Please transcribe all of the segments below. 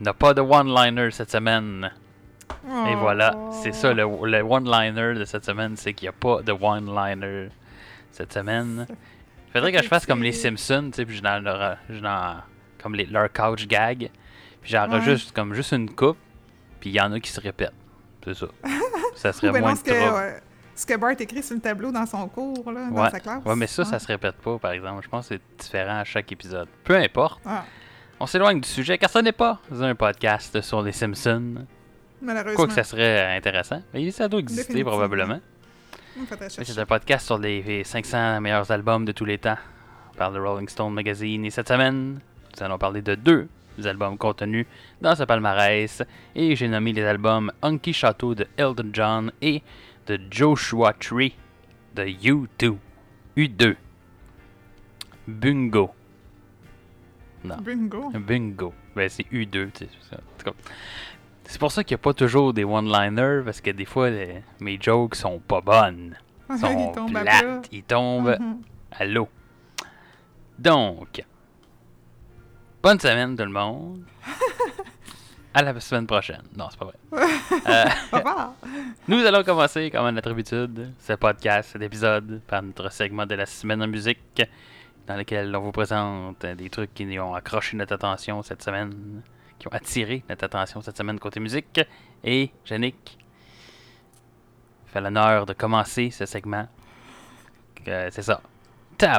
n'a pas de one-liner cette semaine. Et voilà, c'est ça le, le one-liner de cette semaine, c'est qu'il n'y a pas de one-liner cette semaine. Il faudrait que je fasse comme les Simpsons, tu sais, puis je dans dans- comme les, leur couch gag, puis j'enregistre comme juste une coupe, puis il y en a qui se répètent. C'est ça. Ça serait moins non, de ce que, trouble. ouais, ce que Bart écrit sur le tableau dans son cours, là, dans Ouais. sa classe. Ouais, mais ça, ça Ouais. se répète pas, par exemple. Je pense que c'est différent à chaque épisode. Peu importe. On s'éloigne du sujet, car ce n'est pas un podcast sur les Simpsons. malheureusement. Quoique ça serait intéressant. Mais ça doit exister probablement. C'est un podcast sur les 500 meilleurs albums de tous les temps par le Rolling Stone Magazine. Et cette semaine, nous allons parler de deux albums contenus dans ce palmarès. Et j'ai nommé les albums Hunky Chateau de Elton John et de Joshua Tree de U2. U2. Bungo. Bingo. Bingo. Ben, c'est U2, tu sais. C'est pour ça qu'il n'y a pas toujours des one-liners, parce que des fois, les- mes jokes sont pas bonnes. Ils sont plates. Ils tombent Mhm. à l'eau. Donc, bonne semaine tout le monde. à la semaine prochaine. Non, c'est pas vrai. Euh, nous allons commencer, comme à notre habitude, ce podcast, cet épisode, par notre segment de la semaine en musique, dans lequel on vous présente des trucs qui ont accroché notre attention cette semaine, qui ont attiré notre attention cette semaine côté musique. Et Yannick fait l'honneur de commencer ce segment. Que C'est ça.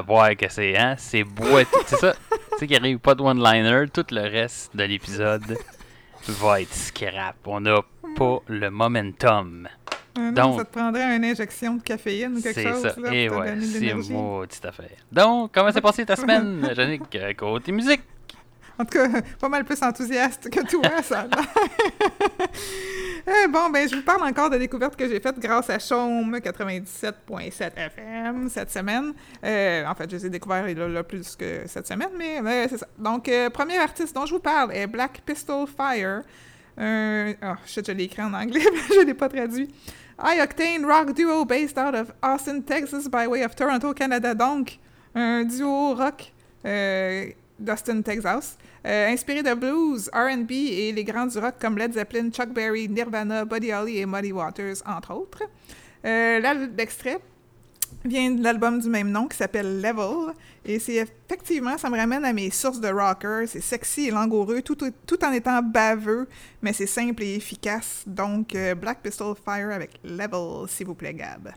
Voir que c'est, hein? C'est boiteux. c'est ça. Tu sais qu'il arrive pas de one-liner, tout le reste de l'épisode va être scrap. On n'a pas le momentum. Donc- ça te prendrait une injection de caféine ou quelque C'est chose. ça. Là, Et pour ouais, c'est maudite affaire. Donc, comment s'est passée ta semaine, Yannick, euh, côté musique? En tout cas, pas mal plus enthousiaste que toi, ça. l'air. Eh, bon, ben, je vous parle encore de découvertes que j'ai faites grâce à Chaume 97.7 FM cette semaine. Euh, en fait, je les ai découverts là, là, plus que cette semaine, mais euh, c'est ça. Donc, euh, premier artiste dont je vous parle est Black Pistol Fire. Euh, oh, shit, je l'ai écrit en anglais, mais je l'ai pas traduit. High Octane Rock Duo based out of Austin, Texas by way of Toronto, Canada. Donc, un duo rock euh, d'Austin, Texas. Euh, inspiré de blues, R&B et les grands du rock comme Led Zeppelin, Chuck Berry, Nirvana, Buddy Holly et Muddy Waters, entre autres. Euh, l'extrait vient de l'album du même nom qui s'appelle Level. Et c'est effectivement, ça me ramène à mes sources de rocker. C'est sexy et langoureux, tout, tout en étant baveux, mais c'est simple et efficace. Donc, euh, Black Pistol Fire avec Level, s'il vous plaît, Gab.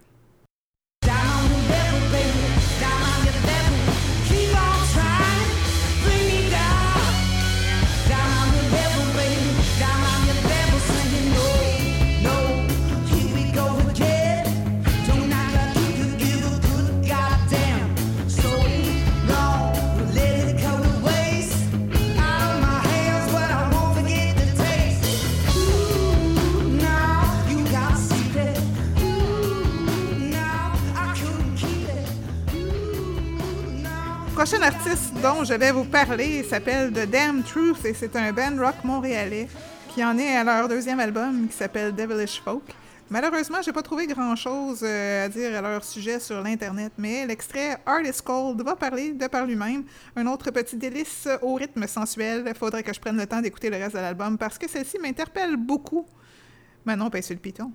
Je vais vous parler s'appelle The Damn Truth et c'est un band rock montréalais qui en est à leur deuxième album qui s'appelle Devilish Folk. Malheureusement, j'ai pas trouvé grand-chose euh, à dire à leur sujet sur l'internet, mais l'extrait Art is Cold va parler de par lui-même. Un autre petit délice au rythme sensuel. Faudrait que je prenne le temps d'écouter le reste de l'album parce que celle-ci m'interpelle beaucoup. Manon pèse sur le piton.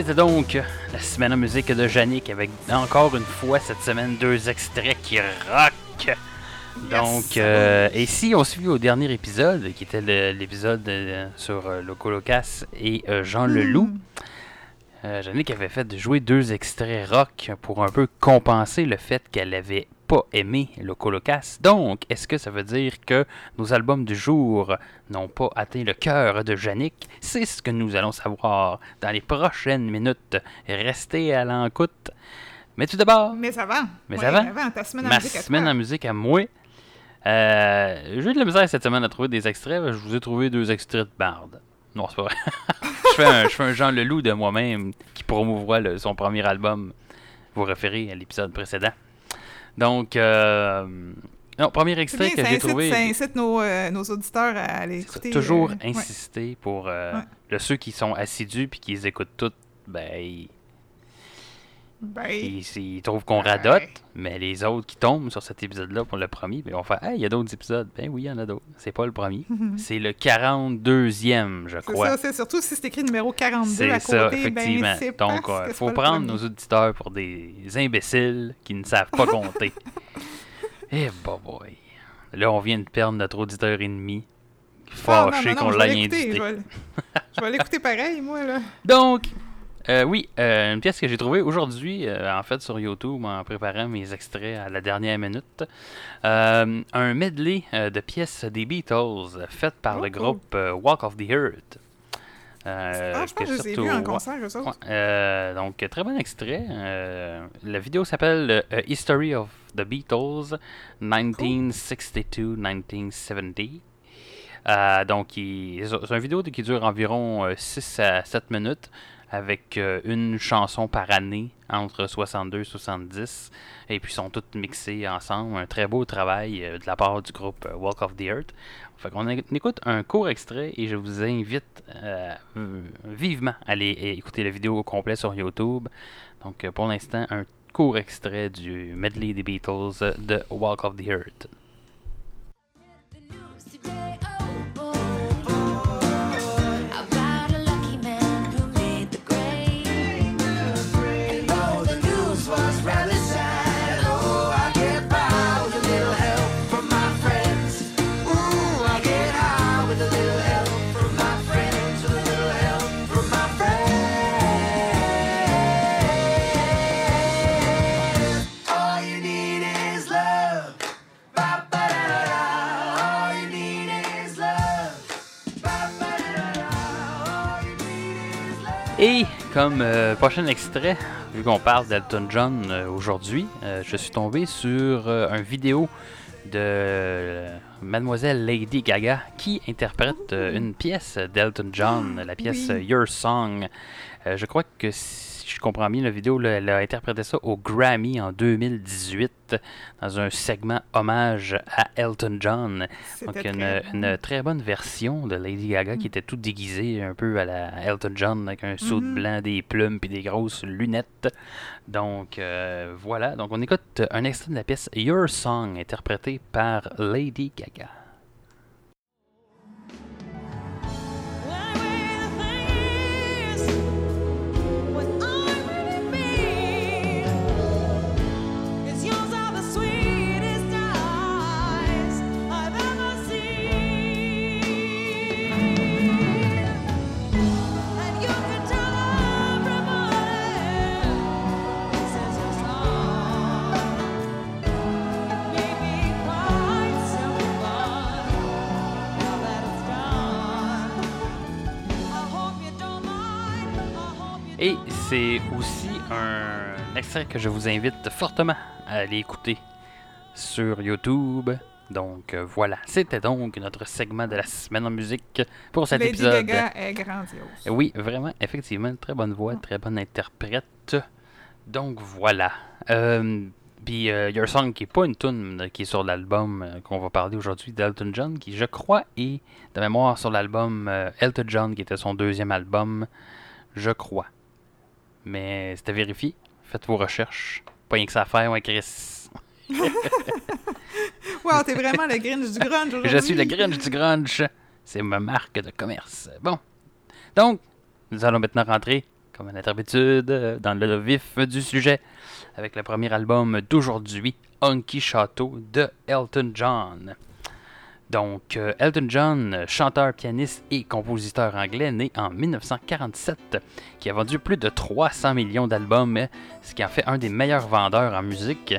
C'était donc la semaine en musique de Yannick avec encore une fois cette semaine deux extraits qui rock Donc, euh, et si on suit au dernier épisode, qui était l'épisode euh, sur euh, Loco Locas et euh, Jean Leloup, Hmm. euh, Jannick avait fait jouer deux extraits rock pour un peu compenser le fait qu'elle avait pas aimé Loco Locas. Donc, est-ce que ça veut dire que nos albums du jour n'ont pas atteint le cœur de Jannick C'est ce que nous allons savoir dans les prochaines minutes. Restez à l'encoute. Mais tout d'abord, Mais avant. Mais Ouais, avant. ta semaine en ma musique à semaine toi. en musique à moi. Euh, J'ai eu de la misère cette semaine à trouver des extraits. Je vous ai trouvé deux extraits de Bard. Non, c'est pas vrai. je, fais un, je fais un Jean Leloup de moi-même qui promouvoit le- son premier album. Vous référez à l'épisode précédent. Donc, euh, non, premier extrait bien, que ça j'ai incite, trouvé. ça incite nos, euh, nos auditeurs à aller écouter. toujours euh, ouais. insister pour Ouais. le- ceux qui sont assidus puis qui les écoutent toutes. Ben, ils, Ben, ils- ils trouvent qu'on radote, mais les autres qui tombent sur cet épisode-là pour le premier, ben, ils vont faire Hey, il y a d'autres épisodes. Ben oui, il y en a d'autres. C'est pas le premier. c'est le 42e, je c'est crois. ça, c'est surtout si c'est écrit numéro 42 C'est ça, effectivement. ben, c'est Donc, il c'est faut prendre nos auditeurs pour des imbéciles qui ne savent pas compter. Eh, bah boy. Là, on vient de perdre notre auditeur ennemi. Ah, Fâché qu'on l'écouter, invité. Je vais, l'écouter pareil, moi, là. Donc, euh, oui, euh, une pièce que j'ai trouvée aujourd'hui, euh, en fait, sur YouTube, en préparant mes extraits à la dernière minute. Un medley de pièces des Beatles faites par Oh, le groupe Walk of the Earth. Ah, je pense que je les ai surtout- vus en ouais, concert, eux autres. ouais, euh, donc, très bon extrait. La vidéo s'appelle History of the Beatles 1962-1970. Euh, donc, c'est une vidéo qui dure environ 6 à 7 minutes avec euh, une chanson par année entre 62 et 70. Et puis, sont toutes mixées ensemble. Un très beau travail euh, de la part du groupe euh, Walk of the Earth. Fait qu'on écoute un court extrait et je vous invite vivement à aller écouter la vidéo au complet sur YouTube. Donc, pour l'instant, un court extrait du medley des Beatles de Walk of the Earth. Comme euh, prochain extrait, vu qu'on parle d'Elton John euh, aujourd'hui, euh, je suis tombé sur euh, un vidéo de Mademoiselle Lady Gaga qui interprète une pièce d'Elton John, la pièce Oui. Your Song. Je crois que si je comprends bien la vidéo, elle a interprété ça au Grammy en 2018 dans un segment hommage à Elton John. Donc une, très bon. une très bonne version de Lady Gaga qui était toute déguisée un peu à la Elton John avec un saut Mhm. blanc, des plumes puis des grosses lunettes. Donc euh, voilà, donc on écoute un extrait de la pièce Your Song interprétée par Lady Gaga. C'est aussi un extrait que je vous invite fortement à aller écouter sur YouTube. Donc euh, voilà, c'était donc notre segment de la semaine en musique pour cet Lady épisode. Gaga est grandiose. Oui, vraiment, effectivement, très bonne voix, très bonne interprète. Donc voilà. Euh, Puis euh, Your Song, qui est pas une tune qui est sur l'album euh, qu'on va parler aujourd'hui d'Elton John, qui je crois est de mémoire sur l'album euh, Elton John, qui était son deuxième album, je crois. Mais c'était vérifié. Faites vos recherches. Pas rien que ça à faire, ouais, Chris. Wow, t'es vraiment le Grinch du grunge aujourd'hui. Je suis le Grinch du Grunge. C'est ma marque de commerce. Bon. Donc, nous allons maintenant rentrer, comme à notre habitude, dans le vif du sujet, avec le premier album d'aujourd'hui, Honky Chateau de Elton John. Donc, euh, Elton John, euh, chanteur, pianiste et compositeur anglais, né en 1947, qui a vendu plus de 300 millions d'albums, euh, ce qui en fait un des meilleurs vendeurs en musique.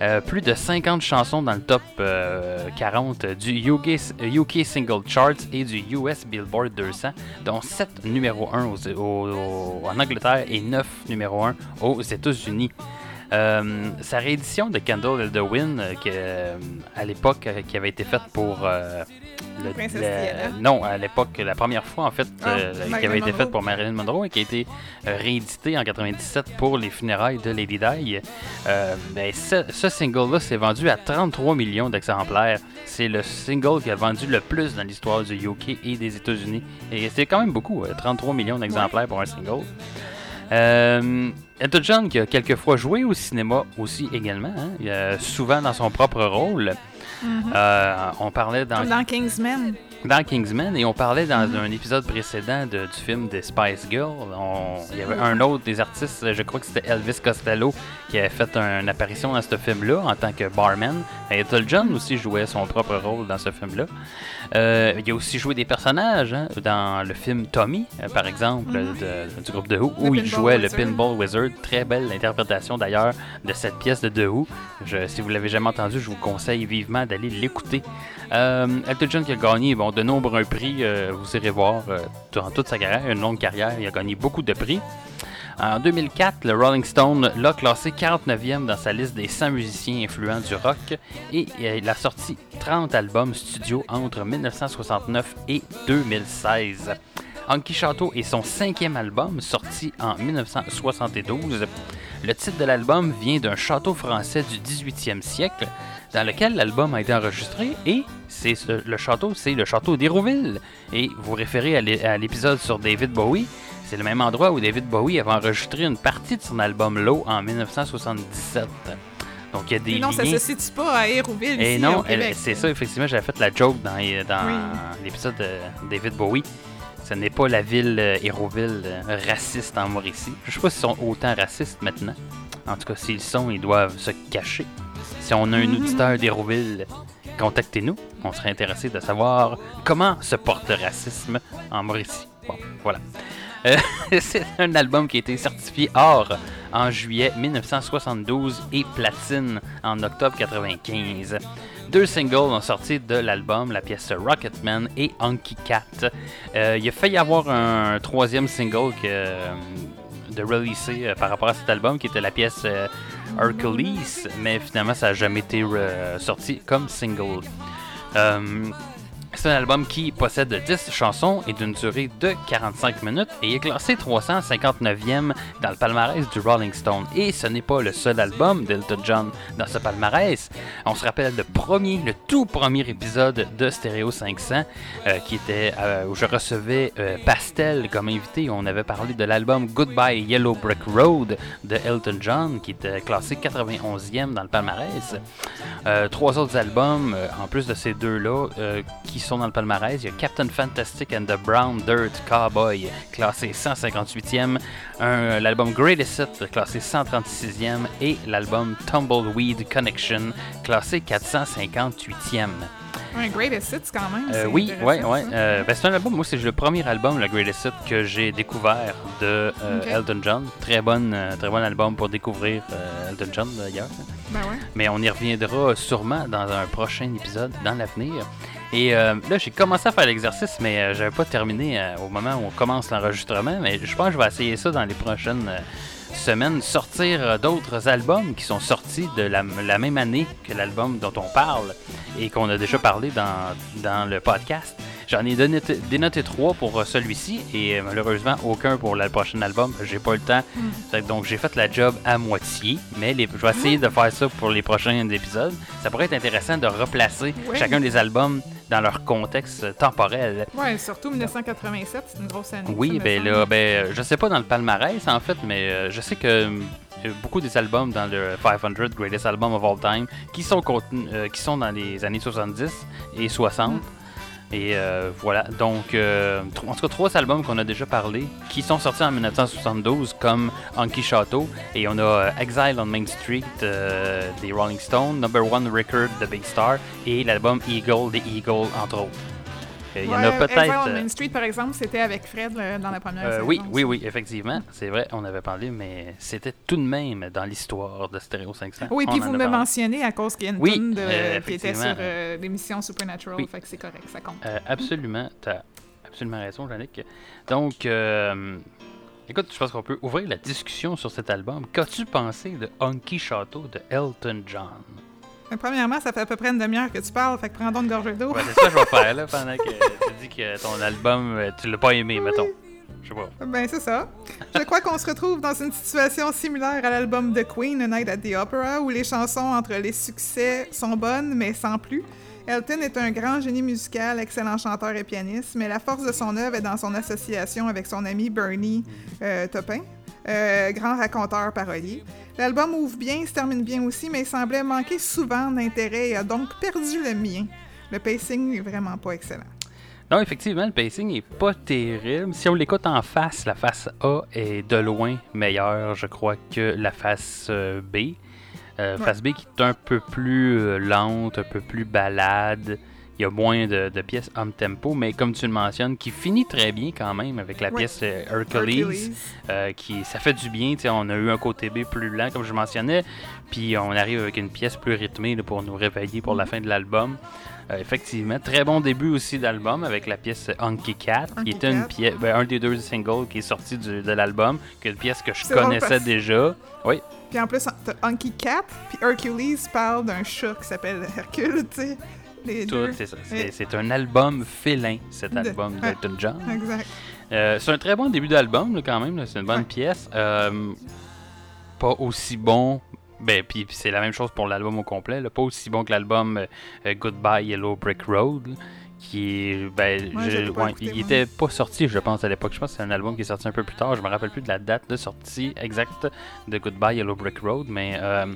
Euh, plus de 50 chansons dans le top euh, 40 du UK, Single Charts et du US Billboard 200, dont 7 numéro 1 aux- aux- en Angleterre et 9 numéro 1 aux États-Unis. Euh, sa réédition de Candle in the Wind, euh, euh, à l'époque, qui avait été faite pour. euh, le- non, à l'époque, la première fois en fait, Ah, qui avait été Monroe. faite pour Marilyn Monroe et qui a été euh, réédité en 97 pour les funérailles de Lady Di. Ben, ce, ce single-là s'est vendu à 33 millions d'exemplaires. C'est le single qui a vendu le plus dans l'histoire du UK et des États-Unis. Et c'est quand même beaucoup, euh, 33 millions d'exemplaires pour un single. Euh, Elton John qui a quelquefois joué au cinéma aussi également, hein, il a souvent dans son propre rôle. Euh, on parlait dans dans Kingsman. Dans Kingsman et on parlait dans un épisode précédent de- du film des Spice Girls. Il y avait un autre des artistes, je crois que c'était Elvis Costello, qui avait fait un- une apparition dans ce film-là en tant que barman. Et Elton John aussi jouait son propre rôle dans ce film-là. Euh, il a aussi joué des personnages hein, dans le film Tommy, euh, par exemple, de- du groupe The Who, où il jouait le. Pinball Wizard. Très belle interprétation d'ailleurs de cette pièce de The Who. Je- si vous l'avez jamais entendu, je vous conseille vivement d'aller l'écouter. Euh, Elton John qui a gagné bon, de nombreux prix, euh, vous irez voir, euh, durant toute sa carrière, une longue carrière, il a gagné beaucoup de prix. En 2004, le Rolling Stone l'a classé 49e dans sa liste des 100 musiciens influents du rock et euh, il a sorti 30 albums studio entre 1969 et 2016. Honky Chateau est son cinquième album sorti en 1972. Le titre de l'album vient d'un château français du 18e siècle dans lequel l'album a été enregistré et c'est ce- le château, c'est le château d'Hérouville. Et vous référez à l'é- à l'épisode sur David Bowie, c'est le même endroit où David Bowie avait enregistré une partie de son album Low en 1977. Donc il y a des Mais non, ça liens. se situe pas à Hérouville, Et ici, non, c'est ça, effectivement, j'avais fait la joke dans, dans Oui. l'épisode de David Bowie. Ce n'est pas la ville euh, Hérouville euh, raciste en Mauricie. Je sais pas s'ils sont autant racistes maintenant. En tout cas, s'ils sont, ils doivent se cacher. Si on a un auditeur d'Hérouville, contactez-nous. On serait intéressé de savoir comment se porte le racisme en Mauricie. Bon, voilà. Euh, c'est un album qui a été certifié or en juillet 1972 et platine en octobre 95. Deux singles ont sorti de l'album, la pièce Rocketman et Honky Cat. Euh, il a failli y avoir un troisième single que, euh, de releaser par rapport à cet album qui était la pièce Hercules, mais finalement ça n'a jamais été euh, sorti comme single. C'est un album qui possède 10 chansons et d'une durée de 45 minutes et est classé 359e dans le palmarès du Rolling Stone. Et ce n'est pas le seul album d'Elton John dans ce palmarès. On se rappelle le premier, le tout premier épisode de Stereo 500 euh, qui était euh, où je recevais euh, Pastel comme invité. On avait parlé de l'album Goodbye Yellow Brick Road de Elton John qui était classé 91e dans le palmarès. Trois autres albums, en plus de ces deux-là, euh, qui sont dans le palmarès. Il y a Captain Fantastic and the Brown Dirt Cowboy, classé 158e. Un- L'album Greatest Hit, classé 136e. Et l'album Tumbleweed Connection, classé 458e. Un Greatest Hits, quand même. Euh, oui, ouais, ouais. Euh, ben, c'est un album, moi, c'est le premier album, le Greatest Hit, que j'ai découvert de euh. Elton John. Très, bonne, euh, très bon album pour découvrir Elton John, d'ailleurs. Ben ouais. Mais on y reviendra sûrement dans un prochain épisode dans l'avenir. Et euh, là, j'ai commencé à faire l'exercice, mais euh, j'avais pas terminé euh, au moment où on commence l'enregistrement. Mais je pense que je vais essayer ça dans les prochaines euh, semaines. Sortir d'autres albums qui sont sortis de la, la même année que l'album dont on parle et qu'on a déjà parlé dans, dans le podcast. J'en ai donné dénoté trois pour celui-ci et malheureusement aucun pour le prochain album. J'ai pas eu le temps. Que Donc j'ai fait la job à moitié, mais les- je vais essayer de faire ça pour les prochains épisodes. Ça pourrait être intéressant de replacer chacun des albums dans leur contexte temporel. Ouais, surtout 1987, c'est une grosse année. Oui, ben là, ben, euh, je sais pas dans le palmarès en fait, mais euh, je sais que euh, beaucoup des albums dans le 500 Greatest Album of All Time qui sont contenus, euh, qui sont dans les années 70 et 60. Et euh, voilà, donc, euh, en tout cas, trois albums qu'on a déjà parlé, qui sont sortis en 1972, comme Honky Chateau, et on a euh, Exile on Main Street des Rolling Stones, Number One Record de Big Star, et l'album Eagle des Eagles, entre autres. Euh, Il y en a peut-être... On euh, Main Street, par exemple, c'était avec Fred là, dans la première euh, saison. oui, oui, oui, effectivement, c'est vrai, on avait parlé, mais c'était tout de même dans l'histoire de Stereo 500. Oui, puis vous me mentionnez à cause qu'il y a une Oui, tune euh, qui était sur euh, l'émission Supernatural, fait que c'est correct, ça compte. Euh, absolument, tu as absolument raison, Yannick. Donc, euh, écoute, je pense qu'on peut ouvrir la discussion sur cet album. Qu'as-tu pensé de Honky Chateau de Elton John? Mais premièrement, ça fait à peu près une demi-heure que tu parles, fait que prends donc une gorgée d'eau. Ouais, c'est ça que je vais faire là, pendant que tu dis que ton album, euh, tu l'as pas aimé, mettons. Je sais pas. Ben, c'est ça. Je crois qu'on se retrouve dans une situation similaire à l'album de Queen, A Night at the Opera, où les chansons entre les succès sont bonnes, mais sans plus. Elton est un grand génie musical, excellent chanteur et pianiste, mais la force de son œuvre est dans son association avec son ami Bernie euh, Taupin, euh, grand raconteur parolier. L'album ouvre bien, se termine bien aussi, mais il semblait manquer souvent d'intérêt et a donc perdu le mien. Le pacing n'est vraiment pas excellent. Non, effectivement, le pacing est pas terrible. Si on l'écoute en face, la face A est de loin meilleure, je crois, que la face euh, B. Euh, Ouais. Face B qui est un peu plus euh, lente, un peu plus balade. Il y a moins de, de pièces home tempo, mais comme tu le mentionnes, qui finit très bien quand même avec la Ouais. pièce euh, Hercules. Hercules. Euh, qui ça fait du bien. On a eu un côté B plus lent, comme je mentionnais, puis on arrive avec une pièce plus rythmée là, pour nous réveiller pour la fin de l'album. Euh, effectivement, très bon début aussi d'album avec la pièce Honky Cat, qui Honky était une pièce, ben, un des deux singles qui est sorti du- de l'album, qui est une pièce que je connaissais déjà. Oui, Puis en plus, t'as Hunky Cat, puis Hercules parle d'un chat qui s'appelle Hercule, tu sais. Les tout, deux. c'est ça. C'est Ouais. c'est un album félin, cet De- album d'Elton John. Exact. Euh, c'est un très bon début d'album, là, quand même. là. C'est une bonne Ouais. pièce. Euh, pas aussi bon. Ben, puis c'est la même chose pour l'album au complet. là. Pas aussi bon que l'album euh, Goodbye Yellow Brick Road. Qui est. Ben, Ouais, je- je l'ai pas ouais, écouté, il moi. était pas sorti, je pense, à l'époque. Je pense que c'est un album qui est sorti un peu plus tard. Je me rappelle plus de la date de sortie exacte de Goodbye Yellow Brick Road. Mais. euh,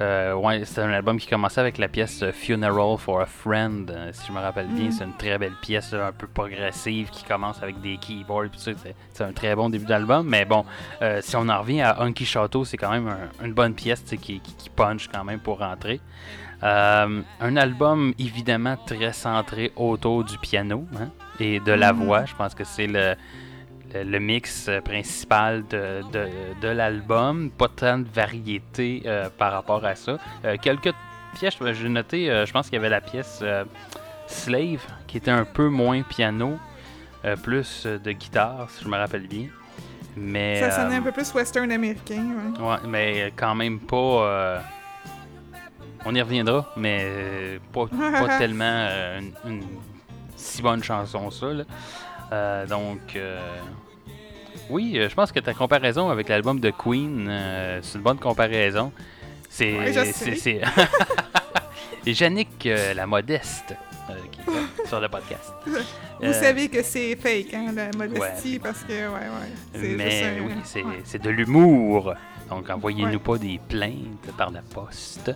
euh, ouais, c'est un album qui commençait avec la pièce Funeral for a Friend, euh, si je me rappelle bien. Mm. C'est une très belle pièce, un peu progressive, qui commence avec des keyboards. ça. C'est- un très bon début d'album. Mais bon, euh, si on en revient à Hunky Chateau, c'est quand même un- une bonne pièce qui, qui, qui punch quand même pour rentrer. Un album évidemment très centré autour du piano hein, et de la Mm. voix. Je pense que c'est le, le, le mix euh, principal de, de, de l'album. Pas tant de variété euh, par rapport à ça. Euh, quelques pièces, j'ai noté, euh, je pense qu'il y avait la pièce Slave qui était un peu moins piano, plus de guitare, si je me rappelle bien. Mais, Ça sonnait un peu plus western américain, ouais. Ouais, mais quand même pas. On y reviendra, mais pas, pas tellement une, une si bonne chanson, ça. là. Euh, donc, euh, oui, euh, je pense que ta comparaison avec l'album de Queen, euh, c'est une bonne comparaison. C'est. Ouais, Yannick, la modeste, qui est sur le podcast. Vous savez que c'est fake, hein, la modestie, parce que, ouais, ouais. Mais oui, c'est de l'humour. Donc, envoyez-nous Ouais. pas des plaintes par la poste.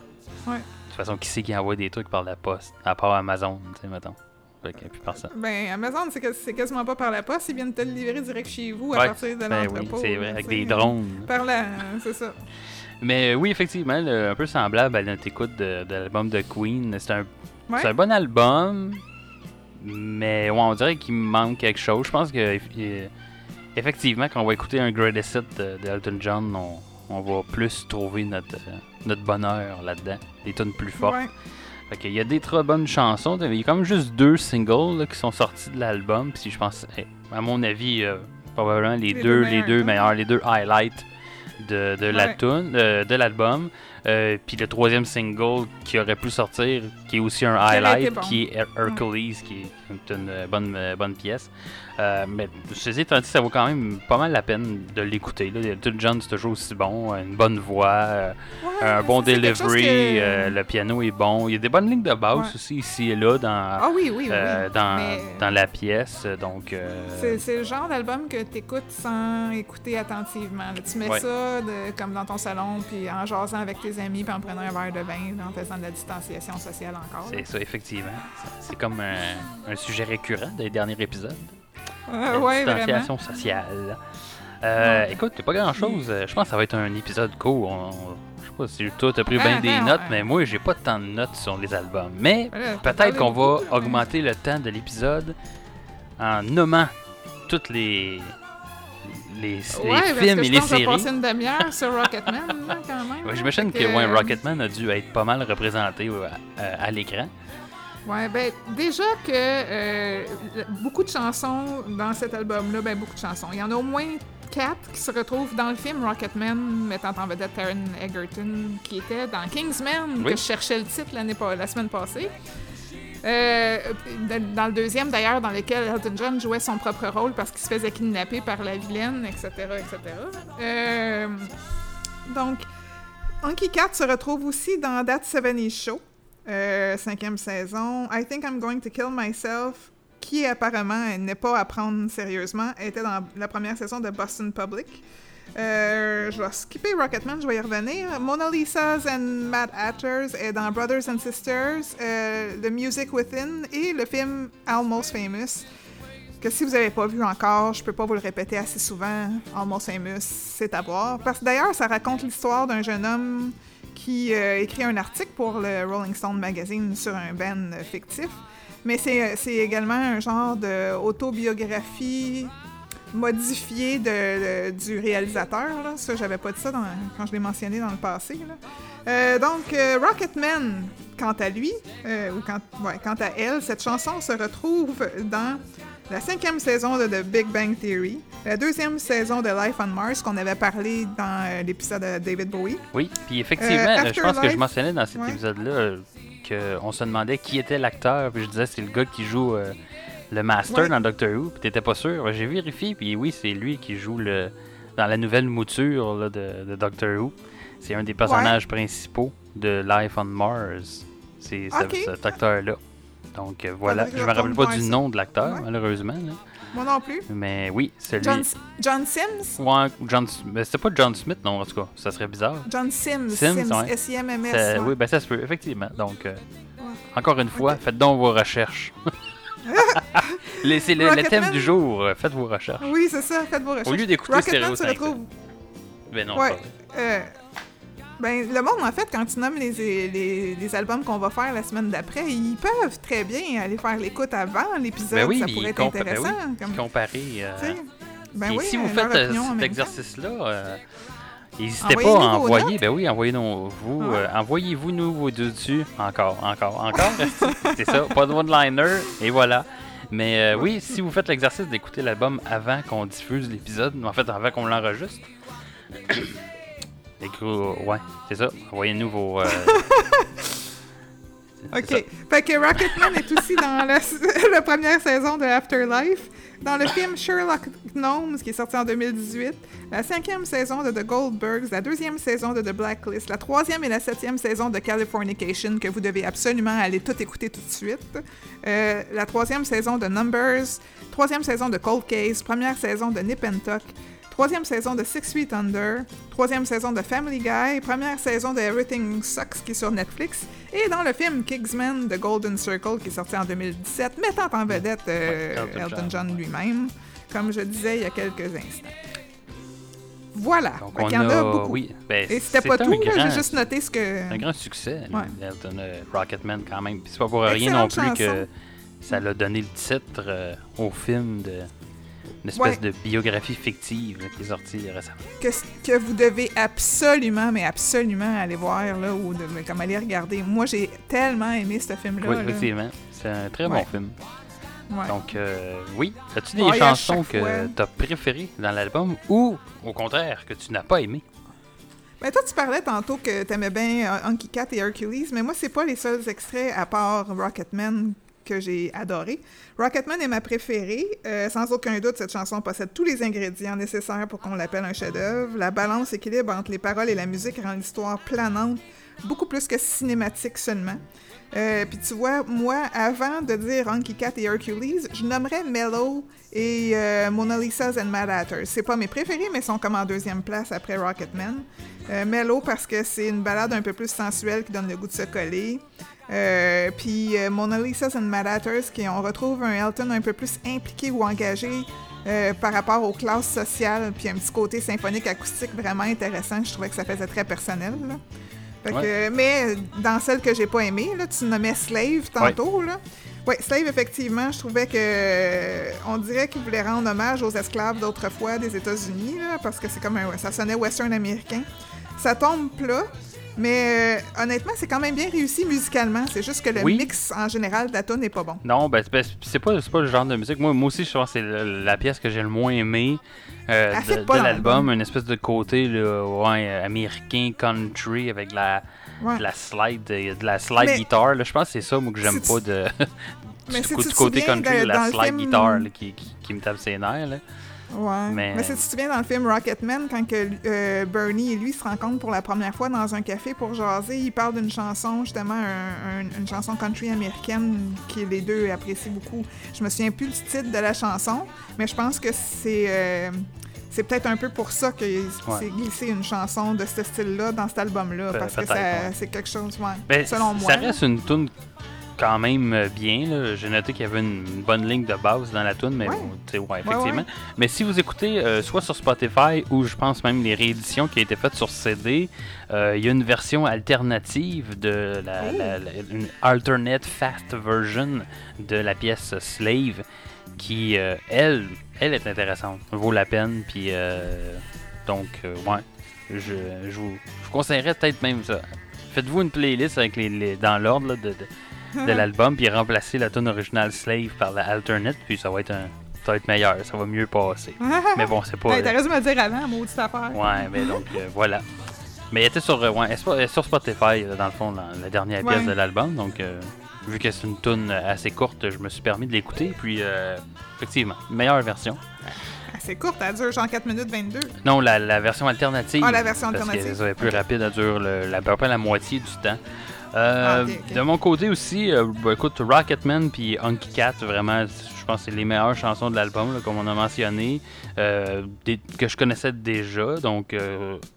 Ouais. De toute façon, qui c'est qui envoie des trucs par la poste À part Amazon, tu sais, mettons. Fait que, plus personne. Ben, Amazon, c'est que- c'est quasiment pas par la poste, ils viennent te le livrer direct chez vous à Ouais, partir de Ben l'entrepôt. oui, c'est vrai, avec des drones. Par là, c'est ça. Mais oui, effectivement, le- un peu semblable à notre écoute de, de l'album de Queen. C'est un, Ouais. c'est un bon album, mais ouais, on dirait qu'il manque quelque chose. Je pense que effectivement, quand on va écouter un Greatest Hit de, de John, on, on va plus trouver notre, euh, notre bonheur là-dedans. Des tunes plus fortes. Ouais. Fait qu'il y a des très bonnes chansons. Il y a quand même juste deux singles là, qui sont sortis de l'album. Puis je pense, eh, à mon avis, euh, probablement les, Les deux, deux les meilleurs, deux hein? meilleurs, les deux highlights de, de la tune, euh, de l'album. Euh, puis le troisième single qui aurait pu sortir, qui est aussi un highlight, bon. qui est Her- Hercules, qui est une euh, bonne, euh, bonne pièce. Euh, mais étant dit, ça vaut quand même pas mal la peine de l'écouter. Elton John, c'est toujours aussi bon. Une bonne voix, euh, Ouais, un bon delivery, que- euh, le piano est bon. Il y a des bonnes lignes de basse Ouais. aussi ici et là dans, Ah oui, oui, oui. euh, dans, mais- dans la pièce. Donc, euh, C'est, c'est le genre d'album que tu écoutes sans écouter attentivement. là. Tu mets Ouais. ça de- comme dans ton salon, puis en jasant avec tes amis, puis en prenant un verre de vin, en faisant de la distanciation sociale encore. c'est ça, effectivement. C'est- comme un, un sujet récurrent des derniers épisodes. Euh, La ouais, vraiment. sociale. Euh, Écoute, c'est pas grand chose. Je pense que ça va être un épisode court. On- je sais pas si toi t'as pris bien Ah, des non, notes, ouais. mais moi j'ai pas tant de notes sur les albums. Mais Voilà, peut-être qu'on va augmenter le temps de l'épisode en nommant toutes les les, les Ouais, parce films que et les séries. passer une demi-heure sur Rocketman, là, quand même. Ouais. J'imagine que, Fait ouais, Rocketman a dû être pas mal représenté ouais, à, à l'écran. Ouais, ben déjà que euh, beaucoup de chansons dans cet album-là, ben beaucoup de chansons. Il y en a au moins quatre qui se retrouvent dans le film Rocketman, mettant en vedette Taron Egerton, qui était dans Kingsman, Oui. que je cherchais le titre l'année la semaine passée. Euh, dans le deuxième, d'ailleurs, dans lequel Elton John jouait son propre rôle parce qu'il se faisait kidnapper par la vilaine, etc., etc. Euh, donc, Anki Cat se retrouve aussi dans That 70 Show, euh, cinquième saison. I Think I'm Going to Kill Myself, qui apparemment n'est pas à prendre sérieusement, était dans la première saison de Boston Public. Euh, je vais skipper Rocketman, je vais y revenir. Mona Lisa's and Matt Hatters est dans Brothers and Sisters, euh, The Music Within et le film Almost Famous. Que si vous n'avez pas vu encore, je peux pas vous le répéter assez souvent. Almost Famous, c'est à voir. Parce que d'ailleurs, ça raconte l'histoire d'un jeune homme qui euh, écrit un article pour le Rolling Stone magazine sur un band fictif. Mais c'est c'est également un genre d'autobiographie modifiée de, de- du réalisateur. Là. Ça, j'avais pas dit ça dans- quand je l'ai mentionné dans le passé. là. Euh, donc, euh, Rocketman, quant à lui, euh, ou quant, ouais, quant à elle, cette chanson se retrouve dans la cinquième saison de The Big Bang Theory, la deuxième saison de Life on Mars qu'on avait parlé dans euh, l'épisode de David Bowie. Oui, puis effectivement, je pense que je mentionnais dans cet ouais. épisode-là qu'on se demandait qui était l'acteur, puis je disais c'est le gars qui joue le Master Ouais. dans Doctor Who, puis t'étais pas sûr. J'ai vérifié, puis oui, c'est lui qui joue le dans la nouvelle mouture là, de, de Doctor Who. C'est un des personnages principaux de Life on Mars. C'est cet acteur-là. Donc euh, voilà, je me rappelle pas du nom de l'acteur, Ouais. malheureusement. là. Moi non plus. Mais oui, celui. John, John Sims? Ouais, John... mais c'était pas John Smith, non, en tout cas. Ça serait bizarre. John Sims. Sims, Sims, ouais. S-I-M-M-S. Ouais. Oui, ben ça se peut, effectivement. Donc, euh, encore une fois, faites donc vos recherches. C'est le, le thème du jour, faites vos recherches. Oui, c'est ça, faites vos recherches. Au lieu d'écouter Stéréo se 5. retrouve... Ben non, Ouais. euh, ben, le monde, en fait, quand tu nommes les, les, les albums qu'on va faire la semaine d'après, ils peuvent très bien aller faire l'écoute avant l'épisode. Ben oui, ça pourrait être ben intéressant. oui, comme, Comparer. euh, ben oui, si vous faites euh, en cet exercice-là, n'hésitez pas à envoyer. Ben oui, envoyez-nous vous. Euh, Envoyez-vous nous vos dessus. Encore, encore, encore. c'est ça, pas de one-liner. Et voilà. Mais euh, oui, si vous faites l'exercice d'écouter l'album avant qu'on diffuse l'épisode, en fait, avant qu'on l'enregistre. Écoute, ouais, c'est ça. Envoyez-nous vos. euh, OK. Fait que Rocketman est aussi dans la, la première saison de Afterlife. Dans le film Sherlock Gnomes, qui est sorti en 2018. La cinquième saison de The Goldbergs. La deuxième saison de The Blacklist. La troisième et la septième saison de Californication, que vous devez absolument aller tout écouter tout de suite. Euh, la troisième saison de Numbers. Troisième saison de Cold Case. Première saison de Nip and Tuck. Troisième saison de Six Feet Under, troisième saison de Family Guy, première saison de Everything Sucks qui est sur Netflix, et dans le film Kingsman The Golden Circle qui est sorti en 2017, mettant en vedette euh, Ouais, Elton John. Lui-même, comme je disais il y a quelques instants. Voilà, Donc, on qu'il y en a beaucoup. Oui, ben, Et c'était pas tout, j'ai juste noté ce que... un grand succès, Ouais. Elton euh, Rocketman, quand même. Puis c'est pas pour rien non plus que ça l'a donné le titre euh, au film de une espèce Ouais. de biographie fictive là, qui est sortie récemment. que, que vous devez absolument, mais absolument aller voir, là, ou de, comme aller regarder. Moi, j'ai tellement aimé ce film-là. oui, effectivement. C'est un très bon film. Ouais. Donc, euh, oui. As-tu des chansons que tu as préférées dans l'album ou, au contraire, que tu n'as pas aimé? Ben, toi, tu parlais tantôt que t'aimais bien euh, Anki Cat et Hercules, mais moi, c'est pas les seuls extraits, à part Rocketman, que j'ai adoré. Rocketman est ma préférée. Euh, sans aucun doute, cette chanson possède tous les ingrédients nécessaires pour qu'on l'appelle un chef-d'œuvre. La balance équilibre entre les paroles et la musique rend l'histoire planante, beaucoup plus que cinématique seulement. Euh, Puis tu vois, moi, avant de dire Honky Cat et Hercules, je nommerais Mellow et euh, Mona Lisa's and Mad Hatters. C'est pas mes préférés, mais sont comme en deuxième place après Rocketman. Mellow parce que c'est une balade un peu plus sensuelle qui donne le goût de se coller. Euh, puis euh, Mona Lisa's and Mad Hatters, qui on retrouve un Elton un peu plus impliqué ou engagé euh, par rapport aux classes sociales, puis un petit côté symphonique acoustique vraiment intéressant. Je trouvais que ça faisait très personnel. là. Fait que- mais dans celle que j'ai pas aimée, là, tu nommais Slave tantôt. Là. Ouais, Slave, effectivement, je trouvais que euh, on dirait qu'il voulait rendre hommage aux esclaves d'autrefois des États-Unis, parce que c'est comme un, ça sonnait western américain. Ça tombe plat, mais euh, honnêtement, c'est quand même bien réussi musicalement. C'est juste que le Oui. mix en général de la tune n'est pas bon. Non, ben, c'est- ben, c'est pas, pas le genre de musique. Moi, moi aussi, je pense que c'est la pièce que j'ai le moins aimée euh, de, de l'album. Une espèce de côté là, ouais, américain, country, avec la, Ouais. de la slide, de la slide Mais- guitare. là. Je pense que c'est ça, moi, que j'aime pas de. Mais du, si côté country, de- de la slide film- guitare là, qui, qui, qui me tape ses nerfs. Là. Ouais. Mais- Mais, si tu te souviens dans le film Rocketman, quand que, euh, Bernie et lui se rencontrent pour la première fois dans un café pour jaser, ils parlent d'une chanson, justement, un- un- une chanson country américaine qui les deux apprécient beaucoup. Je me souviens plus du titre de la chanson, mais je pense que c'est. euh, c'est peut-être un peu pour ça qu'il s'est glissé une chanson de ce style-là dans cet album-là, Pe- parce que ouais. c'est quelque chose, ouais, Ben, selon moi. Ça reste une tune quand même euh, bien. là. J'ai noté qu'il y avait une, une bonne ligne de base dans la tune, mais Ouais. bon, ouais, effectivement. ouais. Mais si vous écoutez euh, soit sur Spotify ou je pense même les rééditions qui ont été faites sur CD, euh, il y a une version alternative de la, Oh. la- la- une alternate fast version de la pièce Slave qui, euh, elle, elle est intéressante, vaut la peine. Puis donc, ouais, je, je vous, je vous conseillerais peut-être même ça. Faites-vous une playlist avec les, les- dans l'ordre là, de, de, de l'album, puis remplacez la tune originale Slave par la alternate, puis ça va être un, ça va être meilleur, ça va mieux passer. mais bon, c'est pas. Hey, T'aurais dû me dire avant, maudite affaire. Ouais, mais donc euh, voilà. Mais elle était sur, euh, ouais, sur- Spotify, là, dans le fond, la, la dernière pièce Ouais. de l'album. Donc, euh, vu que c'est une tune assez courte, je me suis permis de l'écouter. Puis, euh, effectivement, meilleure version. Ah, C'est court, elle dure genre 4 minutes 22. Non, la, la version alternative. Ah, la version parce alternative. que ça va être plus rapide, elle dure le- la, à peu près la moitié du temps. Euh, Ah. De mon côté aussi, euh, bah, écoute, Rocketman puis Honky Cat, vraiment, je pense que c'est les meilleures chansons de l'album, comme on a mentionné, euh, des- que je connaissais déjà, donc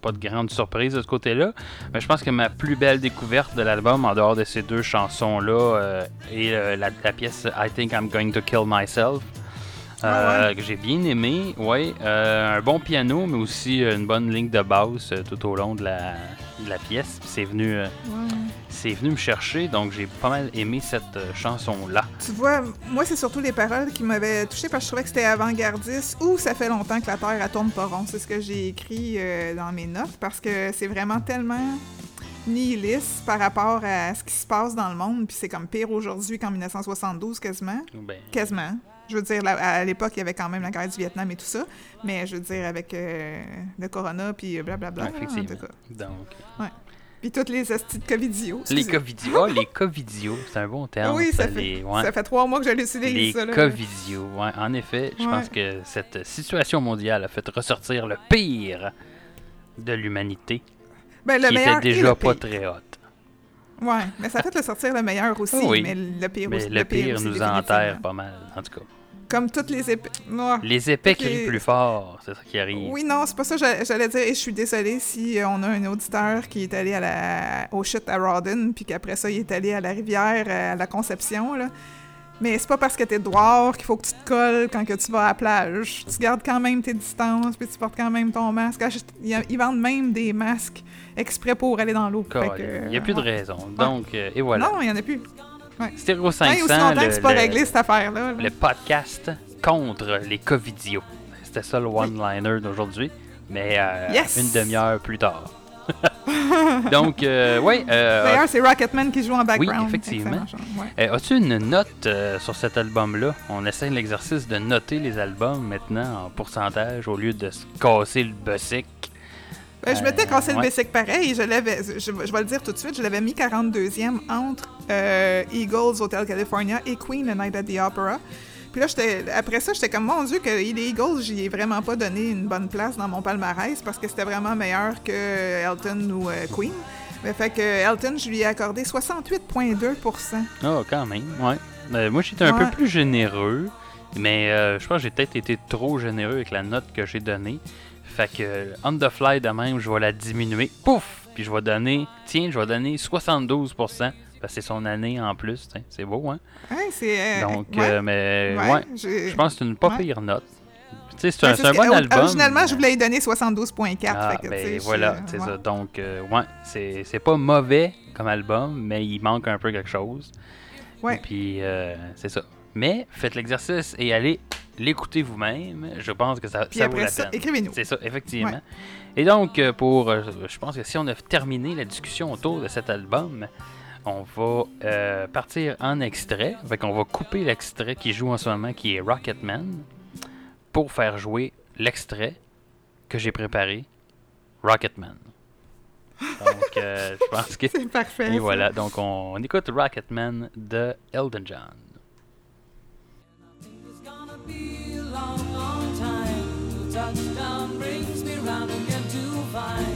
pas de grande surprise de ce côté-là. Mais je pense que ma plus belle découverte de l'album, en dehors de ces deux chansons-là, est la, la pièce I Think I'm Going to Kill Myself. Ah que j'ai bien aimé, ouais, un bon piano, mais aussi une bonne ligne de basse tout au long de la, de la pièce. Puis C'est venu, euh, Ouais. c'est venu me chercher, donc j'ai pas mal aimé cette euh, chanson-là. Tu vois, moi, c'est surtout les paroles qui m'avaient touché parce que je trouvais que c'était avant-gardiste ou ça fait longtemps que la Terre elle tourne pas rond. C'est ce que j'ai écrit euh, dans mes notes parce que c'est vraiment tellement nihiliste par rapport à ce qui se passe dans le monde. Puis c'est comme pire aujourd'hui qu'en 1972 quasiment. Ben, Quasiment. Je veux dire, là, à l'époque, il y avait quand même la guerre du Vietnam et tout ça. Mais je veux dire, avec euh, le corona, puis blablabla. ouais, en tout cas. Donc, Puis toutes les hosties de Covidio. les. Covidio, ah, les Covidio, c'est un bon terme. Oui, ça les, fait, ouais, ça fait trois mois que je l'utilise, les ça. là. Covidio, ouais, en effet, je Ouais. pense que cette situation mondiale a fait ressortir le pire de l'humanité, Ben, qui meilleur était déjà pas pire. très hot. Ouais, mais ça fait le sortir le meilleur aussi, oui. mais le pire Mais aussi. le pire aussi, nous enterre pas mal, en tout cas. Comme toutes les épées. Les Ok. crient plus fort, c'est ça qui arrive. Oui, non, c'est pas ça. j'a- J'allais dire, et je suis désolée si euh, on a un auditeur qui est allé à la, au shit à Rawdon, puis qu'après ça, il est allé à la rivière, euh, à la Conception, là. Mais c'est pas parce que t'es dehors qu'il faut que tu te colles quand que tu vas à la plage. Tu gardes quand même tes distances, puis tu portes quand même ton masque. Ah, Ils vendent même des masques exprès pour aller dans l'eau. Il n'y a plus de ouais. raison. Donc, euh, et voilà. Non, il y en a plus. Stéréo Hey, 500, aussi longtemps le, que pas le- réglé cette affaire-là. là. le podcast contre les Covidios. C'était ça le one-liner d'aujourd'hui, mais euh, Yes! une demi-heure plus tard. Donc, euh, oui. euh, D'ailleurs, c'est Rocketman qui joue en background. effectivement. Excellent, ouais. euh, As-tu une note sur cet album-là? On essaie l'exercice de noter les albums maintenant en pourcentage au lieu de se casser le bessic. Ben, je m'étais cassé le basic pareil. Je l'avais, je, je vais le dire tout de suite, je l'avais mis 42e entre Eagles, Hotel California et Queen, A Night at the Opera. Puis là, après ça, j'étais comme, mon Dieu, que les Eagles, j'y ai vraiment pas donné une bonne place dans mon palmarès parce que c'était vraiment meilleur que Elton ou euh, Queen. Mais fait que Elton, je lui ai accordé 68,2% Oh, quand même, ouais. Euh, moi, j'étais un Ouais. peu plus généreux, mais euh, je pense que j'ai peut-être été trop généreux avec la note que j'ai donnée. Fait que, on the fly de même, je vais la diminuer. Pouf! Puis je vais donner, tiens, je vais donner 72%. Parce que c'est son année en plus, c'est beau, hein? Ouais, c'est. euh, Donc, ouais, euh, mais ouais, j'ai- je pense que c'est une pas pire note. Sais, c'est un, un bon que- album. Originalement, je voulais lui donner 72,4. Ah, ben je- voilà, c'est ça. Donc, euh, ouais, c'est pas mauvais comme album, mais il manque un peu quelque chose. Ouais. Puis, euh, c'est ça. Mais faites l'exercice et allez l'écouter vous-même. Je pense que ça, ça vaut la ça, peine. écrivez-nous. C'est ça, effectivement. Ouais. Et donc, euh, pour. euh, je pense que si on a terminé la discussion autour de cet album, on va euh, partir en extrait. Fait qu'on va couper l'extrait qui joue en ce moment, qui est Rocketman, pour faire jouer l'extrait que j'ai préparé, Rocketman. Donc, euh, je pense que. C'est parfait. Et voilà, donc on, on écoute Rocketman de Elton John. Touchdown brings me round again to find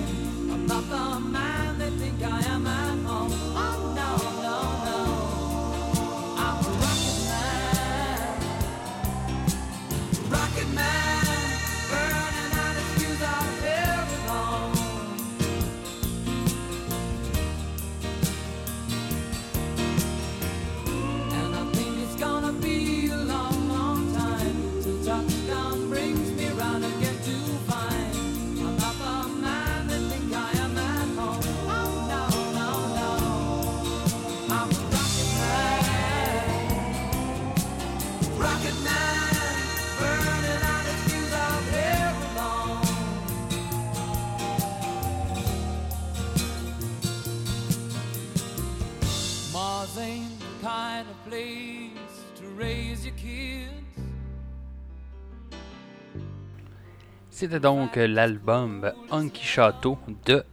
C'était donc l'album Hunky Chateau de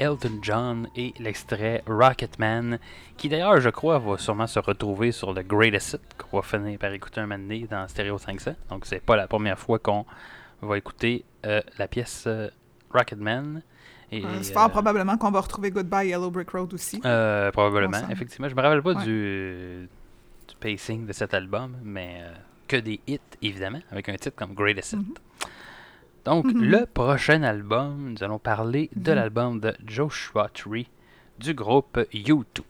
Elton John et l'extrait Rocketman, qui d'ailleurs, je crois, va sûrement se retrouver sur le Greatest Hit qu'on va finir par écouter un moment donné dans Stereo 500. Donc, c'est pas la première fois qu'on va écouter euh, la pièce euh, Rocketman. Et, C'est fort euh, probablement qu'on va retrouver Goodbye Yellow Brick Road aussi. euh, probablement, Ensemble. effectivement. Je me rappelle pas Ouais. du, du pacing de cet album, mais que des hits, évidemment, avec un titre comme Greatest Hit. Mhm. Donc, Mhm. le prochain album, nous allons parler de Mhm. l'album de Joshua Tree du groupe U2.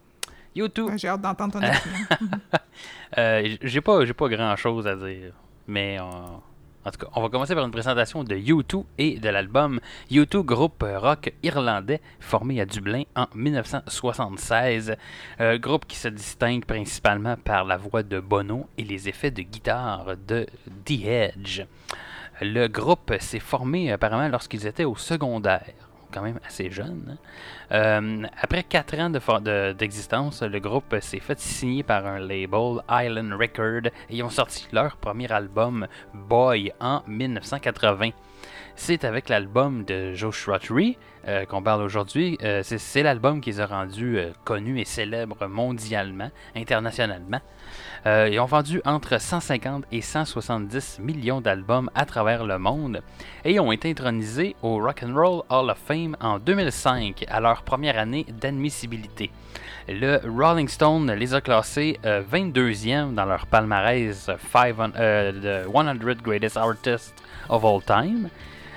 U2, Ouais, J'ai hâte d'entendre ton opinion. euh, j'ai pas, pas grand chose à dire, mais en tout cas, on va commencer par une présentation de U2 et de l'album U2, groupe rock irlandais formé à Dublin en 1976. Euh, groupe qui se distingue principalement par la voix de Bono et les effets de guitare de The Edge. Le groupe s'est formé apparemment lorsqu'ils étaient au secondaire, quand même assez jeunes. hein. Euh, après quatre ans d'existence, le groupe s'est fait signer par un label, Island Record, et ont sorti leur premier album, Boy, en 1980. C'est avec l'album de Joshua Tree euh, qu'on parle aujourd'hui. Euh, c'est- l'album qui les a rendus euh, connus et célèbres mondialement, internationalement. Ils ont vendu entre 150 et 170 millions d'albums à travers le monde et ont été intronisés au Rock and Roll Hall of Fame en 2005 à leur première année d'admissibilité. Le Rolling Stone les a classés euh, 22e dans leur palmarès 500, euh, de 100 Greatest Artists of All Time.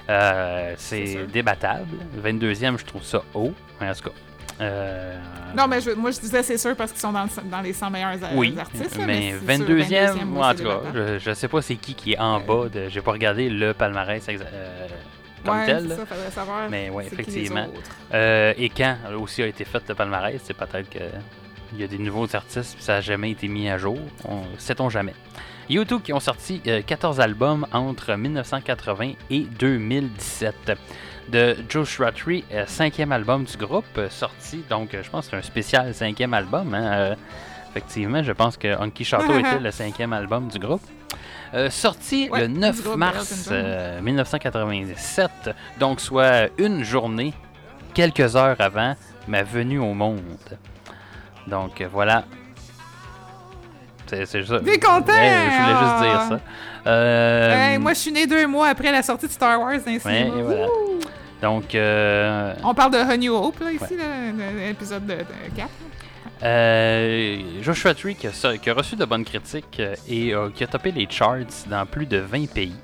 Euh, C'est débattable. 22e, je trouve ça haut. Mais en tout cas. euh, non, mais je- moi, je disais c'est sûr parce qu'ils sont dans, le- dans les 100 meilleurs oui, artistes. mais sûr, 22e, 22e, moi, en oui, tout cas, je, je sais pas c'est qui qui est en bas. De, j'ai pas regardé le palmarès euh, comme ouais, tel. c'est là. ça, faudrait savoir. Mais les effectivement. Euh, et quand aussi a été fait le palmarès, c'est peut-être que il y a des nouveaux artistes, puis ça n'a jamais été mis à jour. On sait-on jamais. U2 qui ont sorti euh, 14 albums entre 1980 et 2017. De Joshua Tree, euh, cinquième album du groupe, euh, sorti, donc euh, je pense que c'est un spécial cinquième album. hein, euh, Effectivement, je pense que Honky Chateau était le cinquième album du groupe. Euh, sorti Ouais, le du 9 groupe mars Elton John. euh, 1997, donc soit une journée, quelques heures avant ma venue au monde. Donc euh, voilà. C'est ça. T'es content, Ouais, je voulais juste ah. dire ça. Euh, Hey, moi, je suis né deux mois après la sortie de Star Wars dans ouais, et voilà. Donc, euh, On parle de New Hope, là, ici, le- l'épisode de, de 4. Euh, Joshua Tree qui a, so- qui a reçu de bonnes critiques et qui a topé les charts dans plus de 20 pays.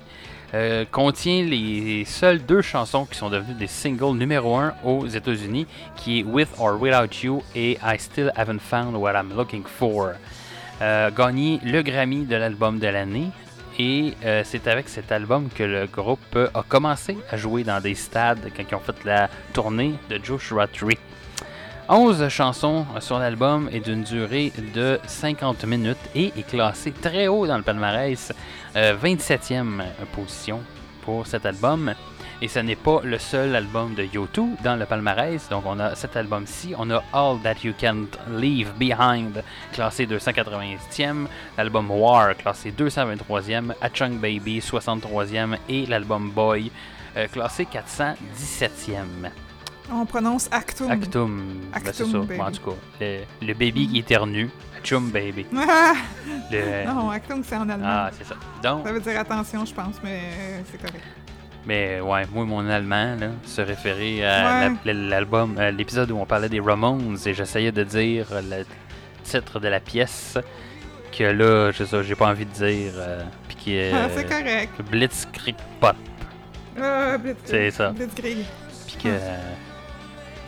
Euh, contient les seules deux chansons qui sont devenues des singles numéro 1 aux États-Unis, qui est With or Without You et I Still Haven't Found What I'm Looking For. Euh, gagné le Grammy de l'album de l'année et euh, c'est avec cet album que le groupe euh, a commencé à jouer dans des stades quand ils ont fait la tournée de Joshua Tree. 11 chansons sur l'album et d'une durée de 50 minutes et est classé très haut dans le palmarès, euh, 27e position pour cet album. Et ce n'est pas le seul album de U2 dans le palmarès. Donc on a cet album-ci, on a All That You Can't Leave Behind, classé 280e, l'album War, classé 223e, A Chunk Baby, 63e, et l'album Boy, euh, classé 417e. On prononce Actum. Actum. Ben, c'est Actum ça. Baby. Bon, en tout cas, le, le baby qui éternue. Chum baby. Ah! Le- non, Actum, c'est en allemand. ah, c'est ça. Donc, Ça veut dire attention, je pense, mais euh, c'est correct. Mais ouais, moi, mon allemand, là, se référer à Ouais. l'album, à l'épisode où on parlait des Ramones et j'essayais de dire le titre de la pièce que là, je sais, j'ai pas envie de dire. euh, Puis qui est. Ah, c'est correct. Blitzkrieg Pop. Ah, Blitzkrieg. C'est ça. Blitzkrieg. Puis que. euh,